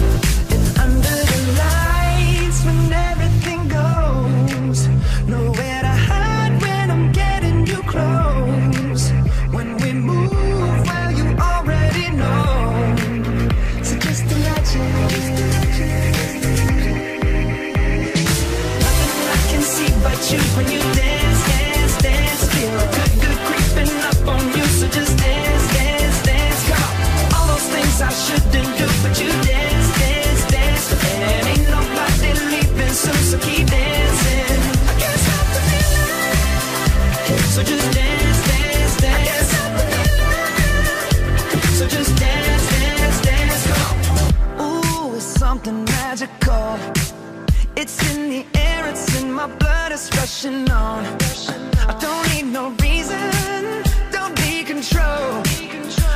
Blood, rushing on. I don't need no reason, don't need control.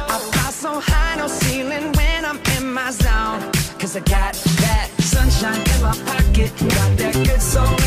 I fly so high, no ceiling when I'm in my zone. Cause I got that sunshine in my pocket, got that good soul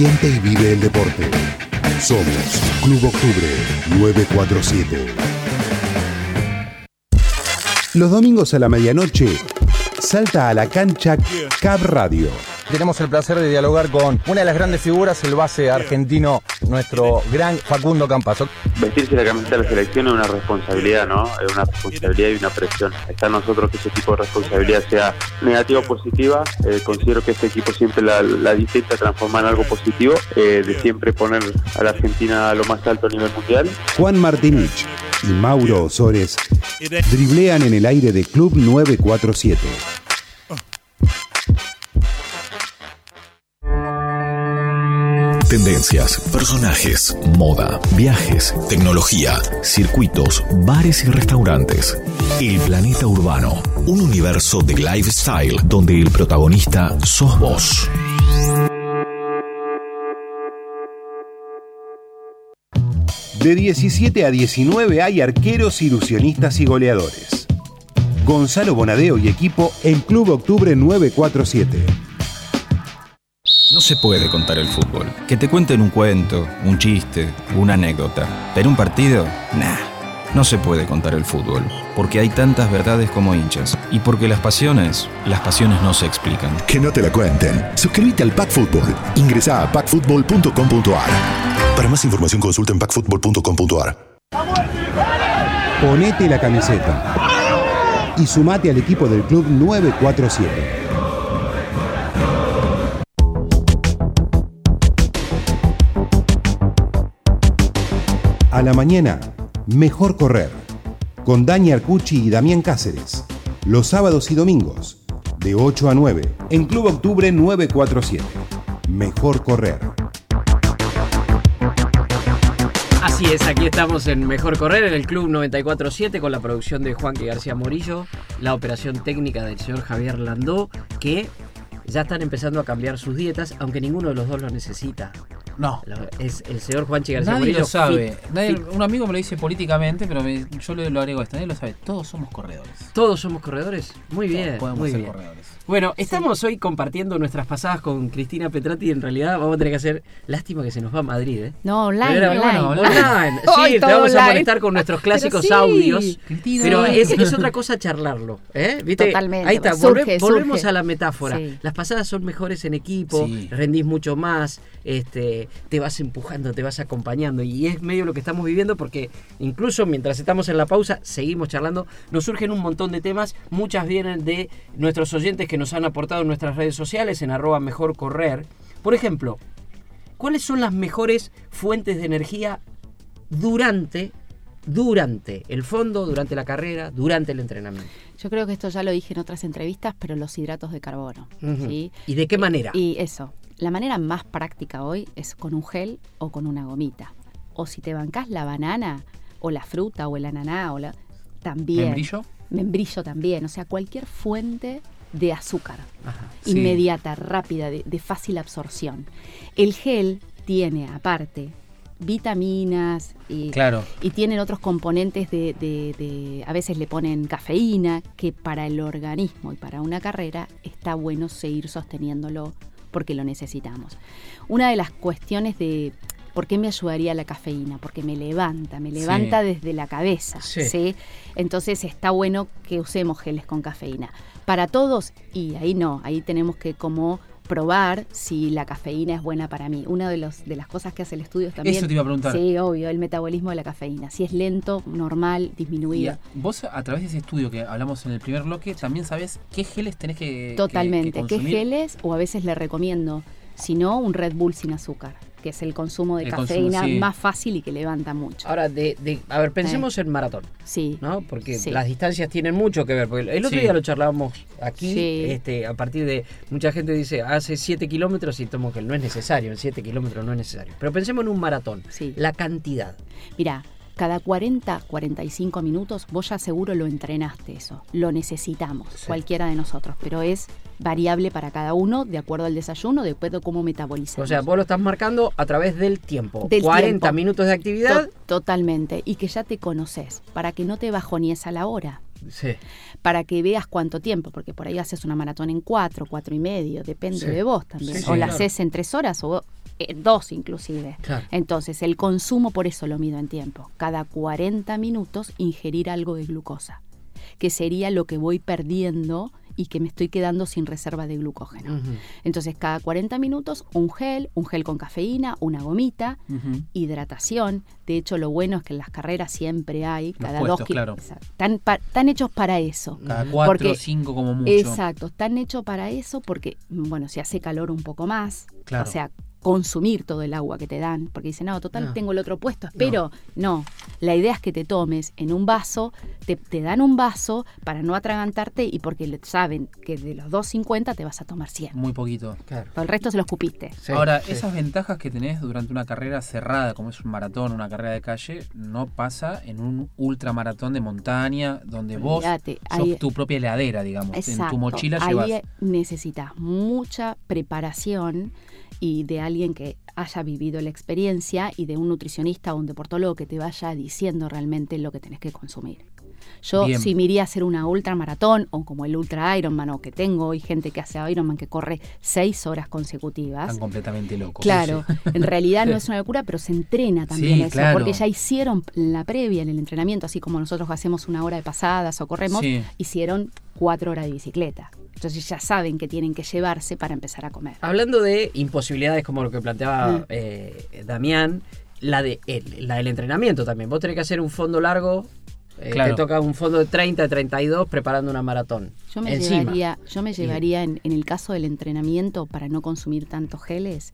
y vive el deporte. Somos Club Octubre 947. Los domingos a la medianoche, salta a la cancha Cab Radio. Tenemos el placer de dialogar con una de las grandes figuras, el base argentino, nuestro gran Facundo Campazo. vestirse la camiseta de la selección es una responsabilidad, ¿no? Es una responsabilidad y una presión. Está en nosotros que ese tipo de responsabilidad sea negativa o positiva. Eh, considero que este equipo siempre la, la intenta transformar en algo positivo, eh, de siempre poner a la Argentina a lo más alto a nivel mundial. Juan Martinich y Mauro Osores driblean en el aire de Club 947. Tendencias, personajes, moda, viajes, tecnología, circuitos, bares y restaurantes. El planeta urbano, un universo de lifestyle donde el protagonista sos vos. De 17 a 19 hay arqueros, ilusionistas y goleadores. Gonzalo Bonadeo y equipo en Club Octubre 947. No se puede contar el fútbol. Que te cuenten un cuento, un chiste, una anécdota. Pero un partido, nah. No se puede contar el fútbol, porque hay tantas verdades como hinchas. Y porque las pasiones, las pasiones no se explican. Que no te la cuenten. Suscríbete al Pack Fútbol. Ingresa a packfutbol.com.ar. Para más información consulta en packfutbol.com.ar. Ponete la camiseta y sumate al equipo del Club 947. A la mañana, mejor correr. Con Dani Arcucci y Damián Cáceres. Los sábados y domingos, de 8 a 9, en Club Octubre 947. Mejor correr. Así es, aquí estamos en Mejor Correr, en el Club 947, con la producción de Juan García Morillo, la operación técnica del señor Javier Landó, que ya están empezando a cambiar sus dietas, aunque ninguno de los dos lo necesita. No. Lo- Es el señor Juanchi García Nadie lo sabe. fit, Nadie- fit. un amigo me lo dice políticamente, pero me- yo le lo agrego esto. Nadie lo sabe. Todos somos corredores. ¿Todos somos corredores? Muy bien, Todos podemos muy ser bien. corredores. Bueno, estamos hoy compartiendo nuestras pasadas con Cristina Petrati y en realidad vamos a tener que hacer, lástima que se nos va a Madrid, ¿eh? No, online, Pero era- online. bueno, online. Hoy Sí, te vamos a molestar con nuestros Pero clásicos sí. audios. Cristina. Pero es, es otra cosa charlarlo, ¿eh? ¿Viste? Totalmente, Ahí está, surge, volve- volvemos surge. a la metáfora. Sí. Las pasadas son mejores en equipo, Sí. rendís mucho más, este, te vas empujando, te vas acompañando y es medio lo que estamos viviendo porque incluso mientras estamos en la pausa seguimos charlando, nos surgen un montón de temas, muchas vienen de nuestros oyentes que nos han aportado en nuestras redes sociales en arroba mejor correr. Por ejemplo, ¿cuáles son las mejores fuentes de energía durante, durante el fondo, durante la carrera, durante el entrenamiento? Yo creo que esto ya lo dije en otras entrevistas, pero los hidratos de carbono. ¿sí? ¿Y de qué manera? Y eso, la manera más práctica hoy es con un gel o con una gomita. O si te bancás la banana, o la fruta, o el ananá, o la... También. ¿Membrillo? Membrillo también. O sea, cualquier fuente de azúcar. Sí. Inmediata, rápida, de, de fácil absorción. El gel tiene, aparte, vitaminas y, Claro. y tienen otros componentes de, de- de- a veces le ponen cafeína, que para el organismo y para una carrera está bueno seguir sosteniéndolo porque lo necesitamos. Una de las cuestiones de por qué me ayudaría la cafeína, porque me levanta, me Sí. levanta desde la cabeza, Sí. ¿sí? Entonces está bueno que usemos geles con cafeína. Para todos, y ahí no, ahí tenemos que como probar si la cafeína es buena para mí. Una de, los, de las cosas que hace el estudio también. Eso te iba a preguntar. Sí, obvio, el metabolismo de la cafeína. Si es lento, normal, disminuido. a- vos a través de ese estudio que hablamos en el primer bloque, también sabes qué geles tenés que Totalmente. que ¿Qué geles? O a veces le recomiendo, si no, un Red Bull sin azúcar, que es el consumo de El consumo, cafeína sí. más fácil y que levanta mucho. Ahora, de, de- a ver, pensemos en maratón. Sí. ¿No? Porque Sí. las distancias tienen mucho que ver. Porque el otro Sí. día lo charlábamos aquí, Sí. este, a partir de. Mucha gente dice, hace 7 kilómetros y tomo que no es necesario, en 7 kilómetros no es necesario. Pero pensemos en un maratón. La cantidad. Mira, cada 40, 45 minutos vos ya seguro lo entrenaste eso. Lo necesitamos, cualquiera de nosotros. Pero es variable para cada uno de acuerdo al desayuno, de acuerdo a cómo metabolizamos. O sea, vos lo estás marcando a través del tiempo. Del 40 tiempo. minutos de actividad. To- totalmente. Y que ya te conoces, para que no te bajonies a la hora. Sí. Para que veas cuánto tiempo, porque por ahí haces una maratón en cuatro, cuatro y medio, depende Sí. de vos también. Sí, o la claro. haces en tres horas o eh, dos inclusive. Claro. Entonces, el consumo por eso lo mido en tiempo. Cada 40 minutos ingerir algo de glucosa, que sería lo que voy perdiendo y que me estoy quedando sin reserva de glucógeno. Entonces, cada 40 minutos, un gel, un gel con cafeína, una gomita, hidratación. De hecho, lo bueno es que en las carreras siempre hay, Los cada puestos, dos claro. Están hechos para eso. Cada cuatro Porque- o cinco como mucho. Exacto, están hechos para eso porque, bueno, si hace calor un poco más, Claro. o sea, consumir todo el agua que te dan, porque dicen, no, total, No. tengo el otro puesto, pero no. la idea es que te tomes en un vaso, te, te dan un vaso para no atragantarte y porque le- saben que de los 2.50 te vas a tomar 100. Muy poquito. Claro. El resto se los cupiste. Ahora, esas ventajas que tenés durante una carrera cerrada, como es un maratón, una carrera de calle, no pasa en un ultramaratón de montaña, donde vos sos ahí- tu propia heladera, digamos. En tu mochila Ahí llevas. necesitas mucha preparación y de alguien que haya vivido la experiencia y de un nutricionista o un deportólogo que te vaya diciendo realmente lo que tenés que consumir. Yo Bien. si me iría a hacer una ultramaratón o como el ultra Ironman o que tengo hoy gente que hace Ironman que corre seis horas consecutivas. Están completamente locos. Claro, en realidad no es una locura, pero se entrena también Sí, eso, claro. porque ya hicieron en la previa, en el entrenamiento, así como nosotros hacemos una hora de pasadas o corremos, Sí. hicieron cuatro horas de bicicleta. Entonces ya saben que tienen que llevarse para empezar a comer. Hablando de imposibilidades como lo que planteaba Mm. eh, Damián, la, de, el- la del entrenamiento también. Vos tenés que hacer un fondo largo, eh, Claro. te toca un fondo de 30, 32 preparando una maratón. Yo me Encima. llevaría, yo me llevaría en, en el caso del entrenamiento para no consumir tantos geles,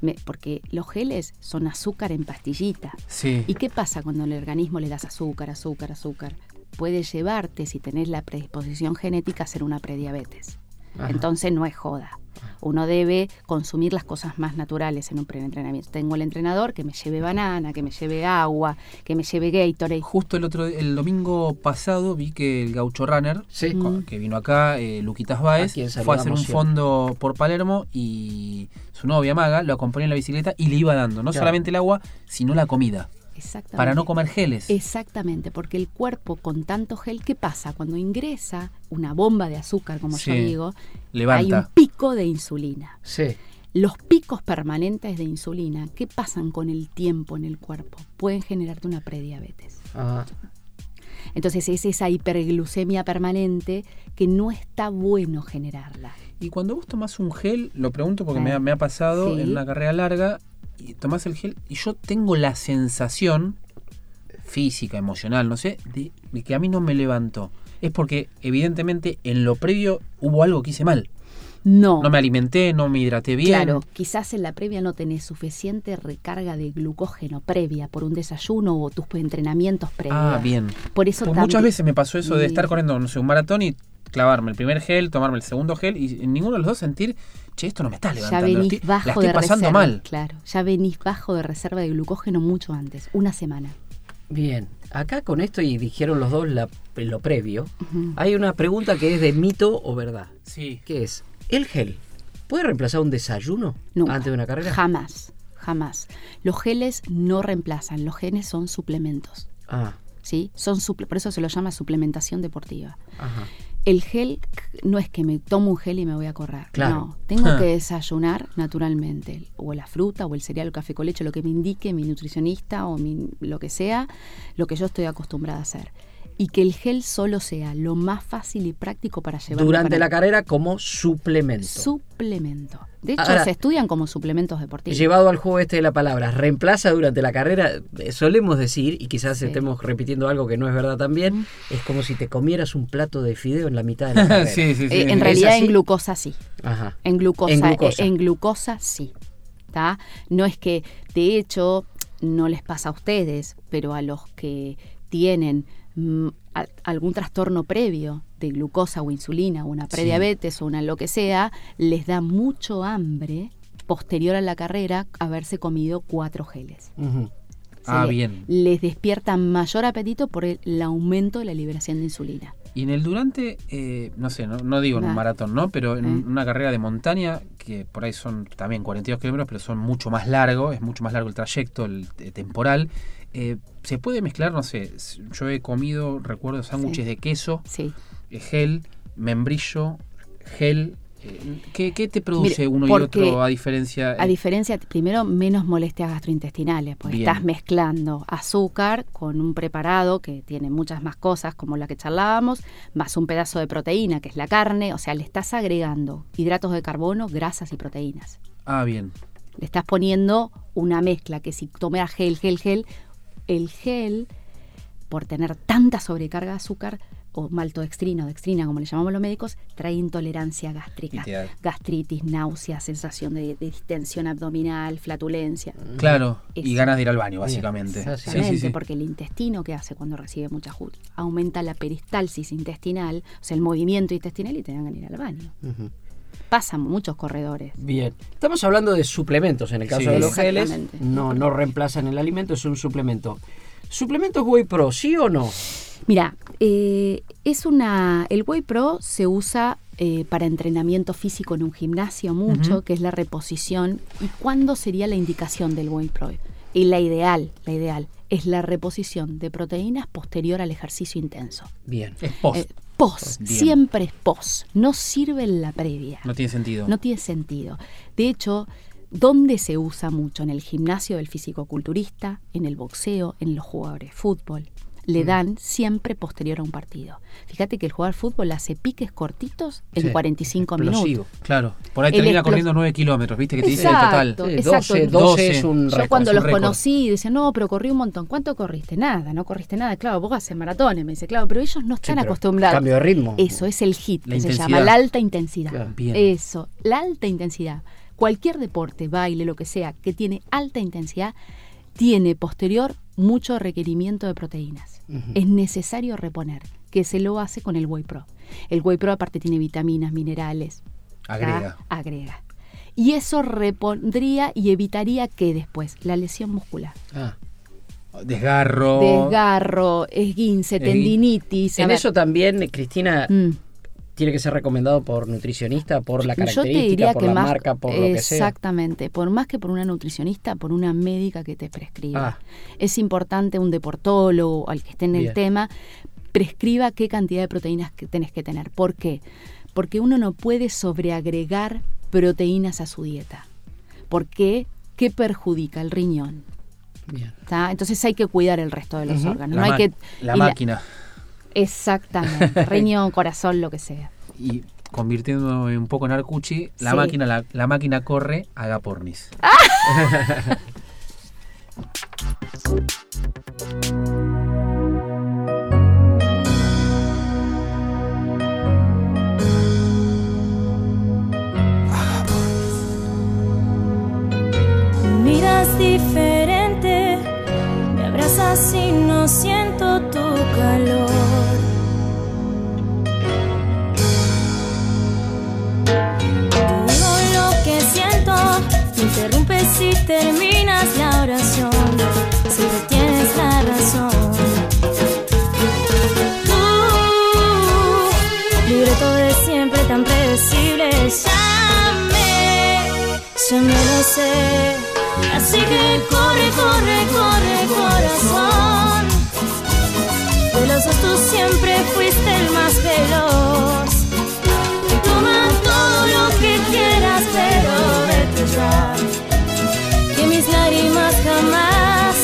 me- porque los geles son azúcar en pastillita. Sí. ¿Y qué pasa cuando el organismo le das azúcar, azúcar, azúcar? Puede llevarte, si tenés la predisposición genética, a hacer una prediabetes. Ajá. Entonces no es joda. Uno debe consumir las cosas más naturales en un preentrenamiento. Tengo el entrenador que me lleve banana, que me lleve agua, que me lleve Gatorade. Justo el otro el domingo pasado vi que el Gaucho Runner, Mm. que vino acá, eh, Luquitas Baez, A fue a hacer un siempre. fondo por Palermo y su novia Maga lo acompañó en la bicicleta y le iba dando no Claro. solamente el agua, sino la comida. Exactamente. Para no comer geles. Exactamente, porque el cuerpo con tanto gel, ¿qué pasa? Cuando ingresa una bomba de azúcar, como yo Sí, digo, levanta. hay un pico de insulina. Sí. Los picos permanentes de insulina, ¿qué pasan con el tiempo en el cuerpo? Pueden generarte una prediabetes. Ajá. Entonces es esa hiperglucemia permanente que no está bueno generarla. Y cuando vos tomás un gel, lo pregunto porque Ah, me, ha, me ha pasado sí. en una carrera larga, y tomás el gel y yo tengo la sensación física, emocional, no sé, de, de que a mí no me levantó. Es porque evidentemente en lo previo hubo algo que hice mal. No. No me alimenté, no me hidraté bien. Claro, quizás en la previa no tenés suficiente recarga de glucógeno previa por un desayuno o tus entrenamientos previos. Ah, bien. Por eso Pues muchas veces me pasó eso de estar corriendo, no sé, un maratón y clavarme el primer gel, tomarme el segundo gel y en ninguno de los dos sentir, che, esto no me está Ya levantando. venís estoy- bajo la estoy de pasando reserva. mal. Claro, ya venís bajo de reserva de glucógeno mucho antes, una semana. Bien, acá con esto y dijeron los dos la- lo previo, hay una pregunta que es de mito o verdad. Sí. ¿Qué es? ¿El gel puede reemplazar un desayuno Nunca. antes de una carrera? Jamás, jamás. Los geles no reemplazan, los genes son suplementos. Ah, ¿sí? Son suple- por eso se lo llama suplementación deportiva. ajá. El gel no es que me tomo un gel y me voy a correr. Claro. No, tengo Ah. que desayunar naturalmente. O la fruta, o el cereal, o café con leche, lo que me indique mi nutricionista o mi- lo que sea, lo que yo estoy acostumbrada a hacer. Y que el gel solo sea lo más fácil y práctico para llevar. Durante la carrera como suplemento. Suplemento. De hecho, Ahora- se estudian como suplementos deportivos. Llevado al juego este de la palabra, reemplaza durante la carrera, eh, solemos decir, y quizás Sí. estemos repitiendo algo que no es verdad también, es como si te comieras un plato de fideo en la mitad de la carrera. Sí, sí, sí. Eh, en ¿Es realidad así? en glucosa sí. Ajá. En glucosa, En glucosa. eh, en glucosa sí. ¿tá? No es que, de hecho, no les pasa a ustedes, pero a los que tienen algún trastorno previo de glucosa o insulina, o una prediabetes o una lo que sea, les da mucho hambre posterior a la carrera haberse comido cuatro geles. Ah, bien. Les despierta mayor apetito por el, el aumento de la liberación de insulina. Y en el durante, eh, no sé, no, no digo en un maratón, ¿no? Pero en Eh. una carrera de montaña, que por ahí son también 42 kilómetros, pero son mucho más largos, es mucho más largo el trayecto, el eh, temporal. eh, se puede mezclar, no sé, yo he comido, recuerdo, sándwiches Sí. de queso, Sí. gel, membrillo, gel. Eh, ¿qué, qué te produce Mire, uno y otro a diferencia? A eh, diferencia, primero, menos molestias gastrointestinales, porque Bien. estás mezclando azúcar con un preparado que tiene muchas más cosas, como la que charlábamos, más un pedazo de proteína, que es la carne, o sea, le estás agregando hidratos de carbono, grasas y proteínas. Ah, bien. Le estás poniendo una mezcla que si tomara gel, gel, gel, el gel, por tener tanta sobrecarga de azúcar, o maltodextrina o dextrina, como le llamamos los médicos, trae intolerancia gástrica, gastritis, náuseas, sensación de, de distensión abdominal, flatulencia. Claro, y ganas de ir al baño, básicamente. Sí, Exactamente, sí, sí. porque el intestino que hace cuando recibe mucha JUT aumenta la peristalsis intestinal, o sea, el movimiento intestinal y te dan ganas de ir al baño. Pasan muchos corredores. Bien. Estamos hablando de suplementos en el caso Sí. de los geles. No, no reemplazan el alimento, es un suplemento. ¿Suplementos Whey Pro, sí o no? Mira, eh, es una. El Whey Pro se usa eh, para entrenamiento físico en un gimnasio mucho, que es la reposición. ¿Y cuándo sería la indicación del Whey Pro? Y la ideal, la ideal, es la reposición de proteínas posterior al ejercicio intenso. Bien. Es post. Eh, post, Bien. siempre es post. No sirve en la previa. No tiene sentido. No tiene sentido. De hecho, ¿dónde se usa mucho? En el gimnasio del fisicoculturista, en el boxeo, en los jugadores de fútbol. Mm. Le dan siempre posterior a un partido. Fíjate que el jugador de fútbol hace piques cortitos en Sí, 45 explosivo. minutos. Claro. Por ahí El termina corriendo 9 kilómetros, ¿viste? Que te dice el total. exacto. 12, 12 es un Yo récord. cuando es un los récord. conocí decía, no, pero corrí un montón. ¿Cuánto corriste? Nada, no corriste nada. Claro, vos haces maratones. Me dice, claro, pero ellos no están acostumbrados. cambio de ritmo. Eso es el hit, que se llama la alta intensidad. Claro. Eso, la alta intensidad. Cualquier deporte, baile, lo que sea, que tiene alta intensidad, tiene posterior mucho requerimiento de proteínas. Es necesario reponer, que se lo hace con el Whey Pro. El Whey Pro aparte tiene vitaminas, minerales. ¿tá? Agrega. Agrega. Y eso repondría y evitaría que después la lesión muscular, Ah. Desgarro. desgarro, esguince, Esguin- tendinitis. En ver, eso también, Cristina, mm. Tiene que ser recomendado por nutricionista, por la característica, por la más marca, por lo que sea. exactamente, por más que por una nutricionista, por una médica que te prescriba. Ah. Es importante un deportólogo al que esté en Bien. el tema prescriba qué cantidad de proteínas que tenés que tener. ¿Por qué? Porque uno no puede sobreagregar proteínas a su dieta. ¿Por qué? ¿Qué perjudica el riñón? Bien. Entonces hay que cuidar el resto de los órganos. La, no hay ma- que la y máquina. Exactamente, riñón, corazón, lo que sea. Y convirtiéndome un poco en Arcucci, la Sí. máquina la, la máquina corre, haga pornis. Miras diferente, me abrazas y no siento tu calor. Y terminas la oración. Siempre tienes la razón. Tú, libreto de siempre tan predecible, ya me, ya me lo sé. Así que corre, corre, corre, corazón. De los dos tú siempre fuiste el más veloz. Jamás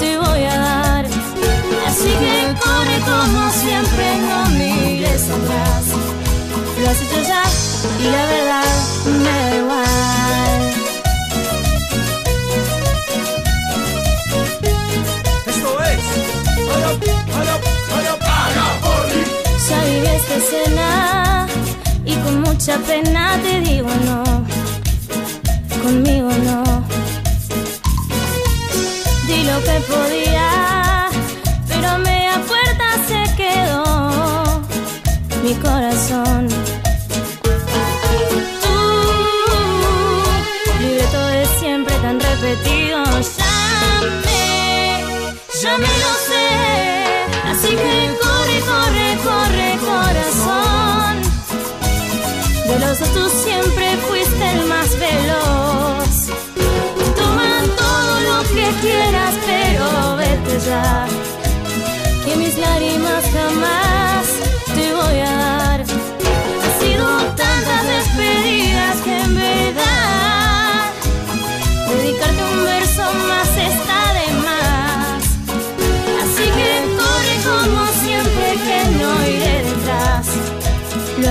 te voy a dar. Así que corre como siempre, no mires atrás. Lo has hecho ya y la verdad me da igual. Esto es Ya viví esta escena y con mucha pena te digo no, conmigo no. Lo que podía, pero a media puerta se quedó mi corazón.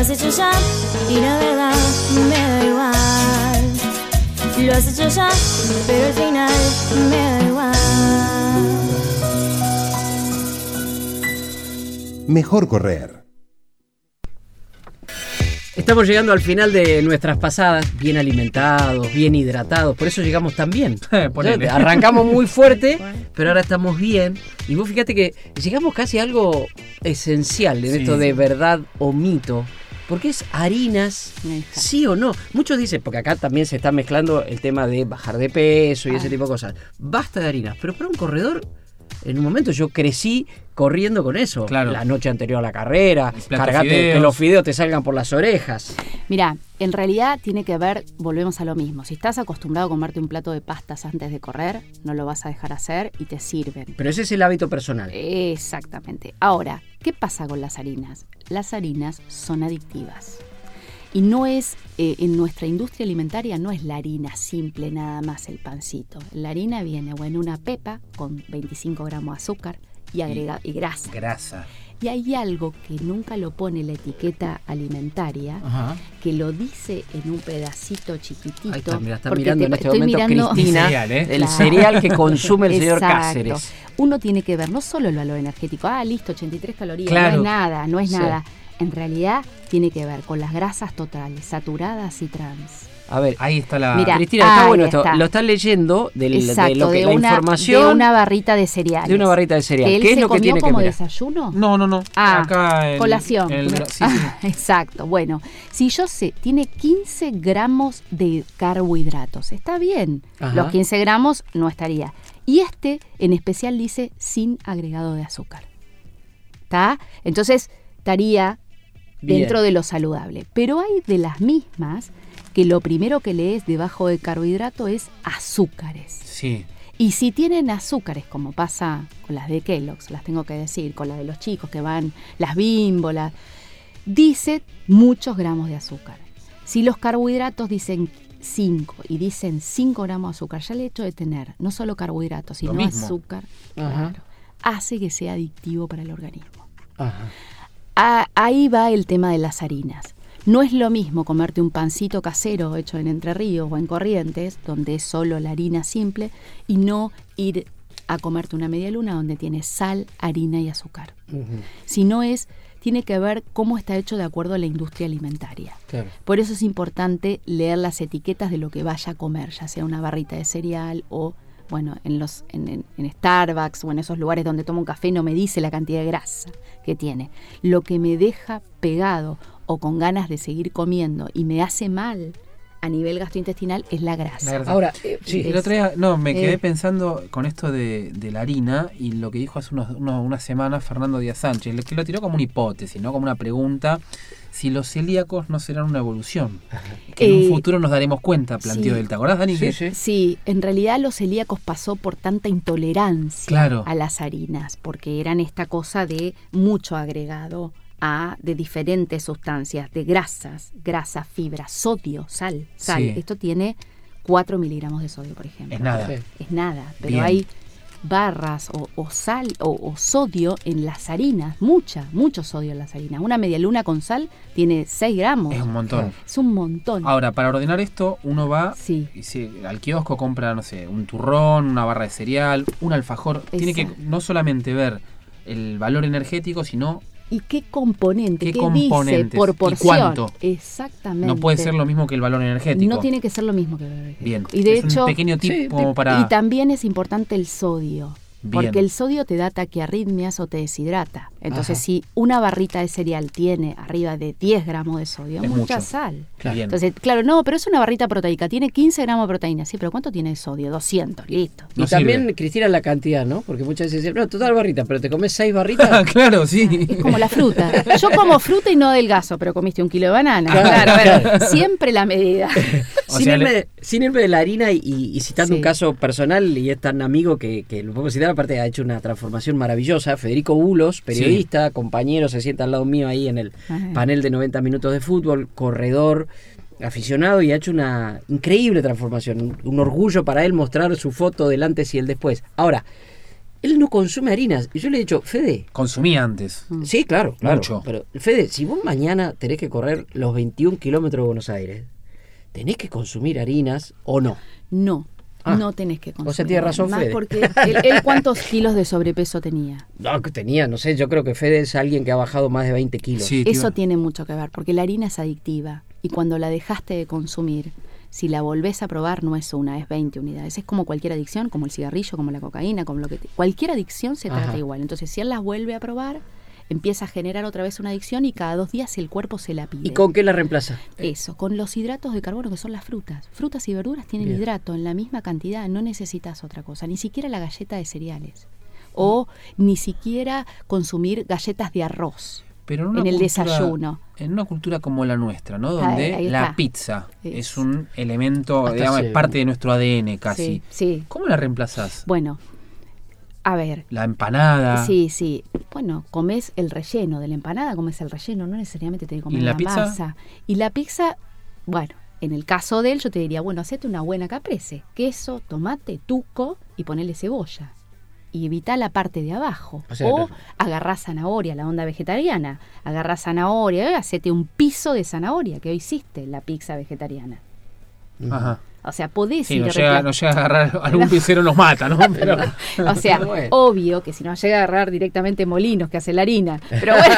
Has hecho ya y la verdad me da igual. Lo has hecho ya, pero al final me da igual. Mejor correr. Estamos llegando al final de nuestras pasadas, bien alimentados, bien hidratados, por eso llegamos tan bien. Arrancamos muy fuerte, pero ahora estamos bien. Y vos fíjate que llegamos casi a algo esencial en Sí. esto de verdad o mito. Porque es harinas, sí o no. Muchos dicen, porque acá también se está mezclando el tema de bajar de peso y ese tipo de cosas. Basta de harinas, pero para un corredor, en un momento yo crecí corriendo con eso. Claro. La noche anterior a la carrera, cargate fideos. que los fideos te salgan por las orejas. Mira, en realidad tiene que ver, volvemos a lo mismo. Si estás acostumbrado a comerte un plato de pastas antes de correr, no lo vas a dejar hacer y te sirven. Pero ese es el hábito personal. Exactamente. Ahora, ¿qué pasa con las harinas? Las harinas son adictivas. Y no es, eh, en nuestra industria alimentaria, no es la harina simple nada más el pancito. La harina viene o en una pepa con 25 gramos de azúcar y, agrega, y grasa. Grasa. Y hay algo que nunca lo pone la etiqueta alimentaria, Ajá. que lo dice en un pedacito chiquitito. Ahí está, mira, está porque mirando te- en este estoy momento mirando- Cristina Cereal, ¿eh? el Claro. cereal que consume el señor. Cáceres. Uno tiene que ver no solo el valor energético, ah, listo, 83 calorías, Claro. no es nada, no es Sí. nada. En realidad tiene que ver con las grasas totales, saturadas y trans. A ver, Ahí está la. Mira, Cristina, está bueno esto. está. Lo estás leyendo del- Exacto, de lo que de, la una, información de una barrita de cereales. de una barrita de cereal. ¿Que él ¿Qué es se lo que comió tiene que como mirar? desayuno? No, no, no. Ah, Acá en- colación. en el- sí, sí. Ah, exacto. Bueno, si yo sé, tiene 15 gramos de carbohidratos. Está bien. Ajá. Los 15 gramos no estaría. Y este en especial dice sin agregado de azúcar. ¿Está? Entonces estaría Bien. dentro de lo saludable. Pero hay de las mismas que lo primero que lees debajo de carbohidrato es azúcares. Sí. Y si tienen azúcares, como pasa con las de Kellogg's, las tengo que decir, con las de los chicos que van, las bímbolas, dice muchos gramos de azúcar. Si los carbohidratos dicen 5 y dicen 5 gramos de azúcar, ya el hecho de tener no solo carbohidratos, sino azúcar, claro, hace que sea adictivo para el organismo. Ajá. Ah, ahí va el tema de las harinas. No es lo mismo comerte un pancito casero hecho en Entre Ríos o en Corrientes, donde es solo la harina simple, y no ir a comerte una media luna donde tiene sal, harina y azúcar. Ujú. Sino es, tiene que ver cómo está hecho de acuerdo a la industria alimentaria. Claro. Por eso es importante leer las etiquetas de lo que vaya a comer, ya sea una barrita de cereal o, bueno, en, los, en, en- en Starbucks o en esos lugares donde tomo un café no me dice la cantidad de grasa que tiene. Lo que me deja pegado o con ganas de seguir comiendo y me hace mal a nivel gastrointestinal es la grasa. La grasa. Ahora, eh, sí. El otro día, no, me quedé Eh. pensando con esto de, de la harina y lo que dijo hace unos, unos- unas semanas Fernando Díaz Sánchez, lo que lo tiró como una hipótesis, ¿no? Como una pregunta, si los celíacos no serán una evolución. Que en Eh, un futuro nos daremos cuenta, planteó sí. él. ¿Te acordás, Dani? Sí. Sí, en realidad los celíacos pasó por tanta intolerancia Claro. a las harinas, porque eran esta cosa de mucho agregado a de diferentes sustancias, de grasas, grasa, fibra, sodio, sal, sal. Sí. Esto tiene 4 miligramos de sodio, por ejemplo. Es nada. Sí. Es nada, pero Bien. hay barras o, o sal o, o sodio en las harinas, mucha, mucho sodio en las harinas. Una media luna con sal tiene 6 gramos. Es un montón. Es un montón. Ahora, para ordenar esto, uno va Sí. y se- al kiosco, compra, no sé, un turrón, una barra de cereal, un alfajor. Tiene que no solamente ver el valor energético, sino ¿Y qué componente? ¿Qué ¿Qué, componentes? dice por ¿Y cuánto? Exactamente. no puede ser lo mismo que el valor energético. No tiene que ser lo mismo que el energético. Bien. Y de es hecho, un pequeño tip sí, como para. y también es importante el sodio. Bien. Porque el sodio te da taquiarritmias o te deshidrata. Entonces, Ajá. si una barrita de cereal tiene arriba de 10 gramos de sodio, Es mucha mucho. sal. Claro. Entonces, claro, no, pero es una barrita proteica, tiene 15 gramos de proteína. Sí, pero ¿cuánto tiene de sodio? 200, listo. Y No también, sirve. Cristina, la cantidad, ¿no? Porque muchas veces dicen, no, total barrita, pero te comes seis barritas. claro, sí. Es como la fruta. Yo como fruta y no adelgazo, pero comiste un kilo de banana. Claro, Claro, claro. siempre la medida. Sin, sea, irme, le- sin irme de la harina y, y citando Sí. un caso personal, y es tan amigo que, que lo podemos citar, aparte ha hecho una transformación maravillosa. Federico Bulos, periodista, compañero, se sienta al lado mío ahí en el Ajá. panel de 90 minutos de fútbol, corredor, aficionado, y ha hecho una increíble transformación. Un, un orgullo para él mostrar su foto del antes y el después. Ahora, él no consume harinas. Y yo le he dicho, Fede, Consumía antes. Sí, claro, claro. Mucho. Pero, Fede, si vos mañana tenés que correr los 21 kilómetros de Buenos Aires, ¿tenés que consumir harinas o no? No, Ah. no tenés que consumir. O sea, tiene razón Más Fede. porque él, él cuántos kilos de sobrepeso tenía. No, que tenía, no sé, yo creo que Fede es alguien que ha bajado más de 20 kilos. Sí, tío. Eso tiene mucho que ver, porque la harina es adictiva y cuando la dejaste de consumir, si la volvés a probar no es una, es 20 unidades. Es como cualquier adicción, como el cigarrillo, como la cocaína, como lo que te- cualquier adicción se trata Ajá. igual. Entonces, si él las vuelve a probar, empieza a generar otra vez una adicción y cada dos días el cuerpo se la pide. ¿Y con qué la reemplaza? Eso, con los hidratos de carbono que son las frutas. Frutas y verduras tienen Bien. hidrato en la misma cantidad, no necesitas otra cosa, ni siquiera la galleta de cereales. o ni siquiera consumir galletas de arroz Pero en, una en el cultura- desayuno. En una cultura como la nuestra, ¿no? Donde ahí la pizza Es- es un elemento, Hasta digamos, es parte de nuestro ADN casi. Sí, sí. ¿Cómo la reemplazás? Bueno, a ver, La empanada. Sí, sí. Bueno, comes el relleno de la empanada, comes el relleno, no necesariamente te que comer ¿Y la la pizza? masa. Y la pizza, bueno, en el caso de él yo te diría, bueno, hacete una buena caprese, queso, tomate, tuco y ponele cebolla. Y evita la parte de abajo. O sea, o agarrás zanahoria, la onda vegetariana. Agarrás zanahoria, eh, hacete un piso de zanahoria, que hoy hiciste la pizza vegetariana. Ajá. O sea, podés Sí, ir no a llega, no llega a agarrar, algún pizzero nos mata, ¿no? Pero, O sea, Bueno. obvio que si no llega a agarrar directamente molinos que hace la harina. Pero bueno,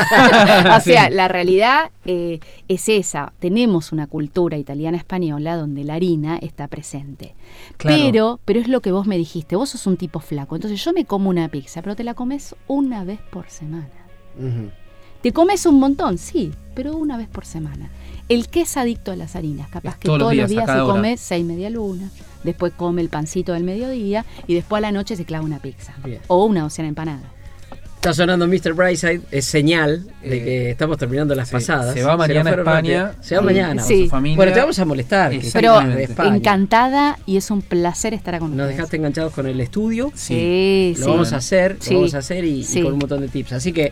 o sea, Sí. la realidad eh, es esa. Tenemos una cultura italiana-española donde la harina está presente. Claro. Pero, pero es lo que vos me dijiste. Vos sos un tipo flaco. Entonces yo me como una pizza, pero te la comes una vez por semana. Te comes un montón, sí, pero una vez por semana. El que es adicto a las harinas, capaz Es que todos, todos los días, se hora. come seis media luna, después come el pancito del mediodía y después a la noche se clava una pizza Bien. o una docena empanada. Está sonando Mr. Brightside, es señal de Eh, que estamos terminando las sí, pasadas. se va mañana a España. Se va Sí, mañana. sí. Su familia. Bueno, te vamos a molestar. Pero encantada y es un placer estar con Nos ustedes. dejaste enganchados con el estudio. Sí, Lo sí. vamos a hacer, Sí. lo vamos a hacer y, y con un montón de tips. Así que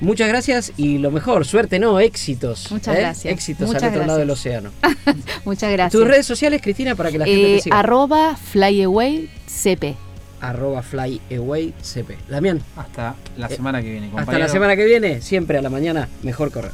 muchas gracias y lo mejor, suerte, no, éxitos. Muchas ¿eh? gracias. Éxitos Muchas al otro lado del océano. Muchas gracias. Tus redes sociales, Cristina, para que la gente Eh, te siga. arroba flyawaycp. Arroba flyawaycp. Damián, hasta la semana que viene, hasta la semana que viene, siempre a la mañana, mejor correr.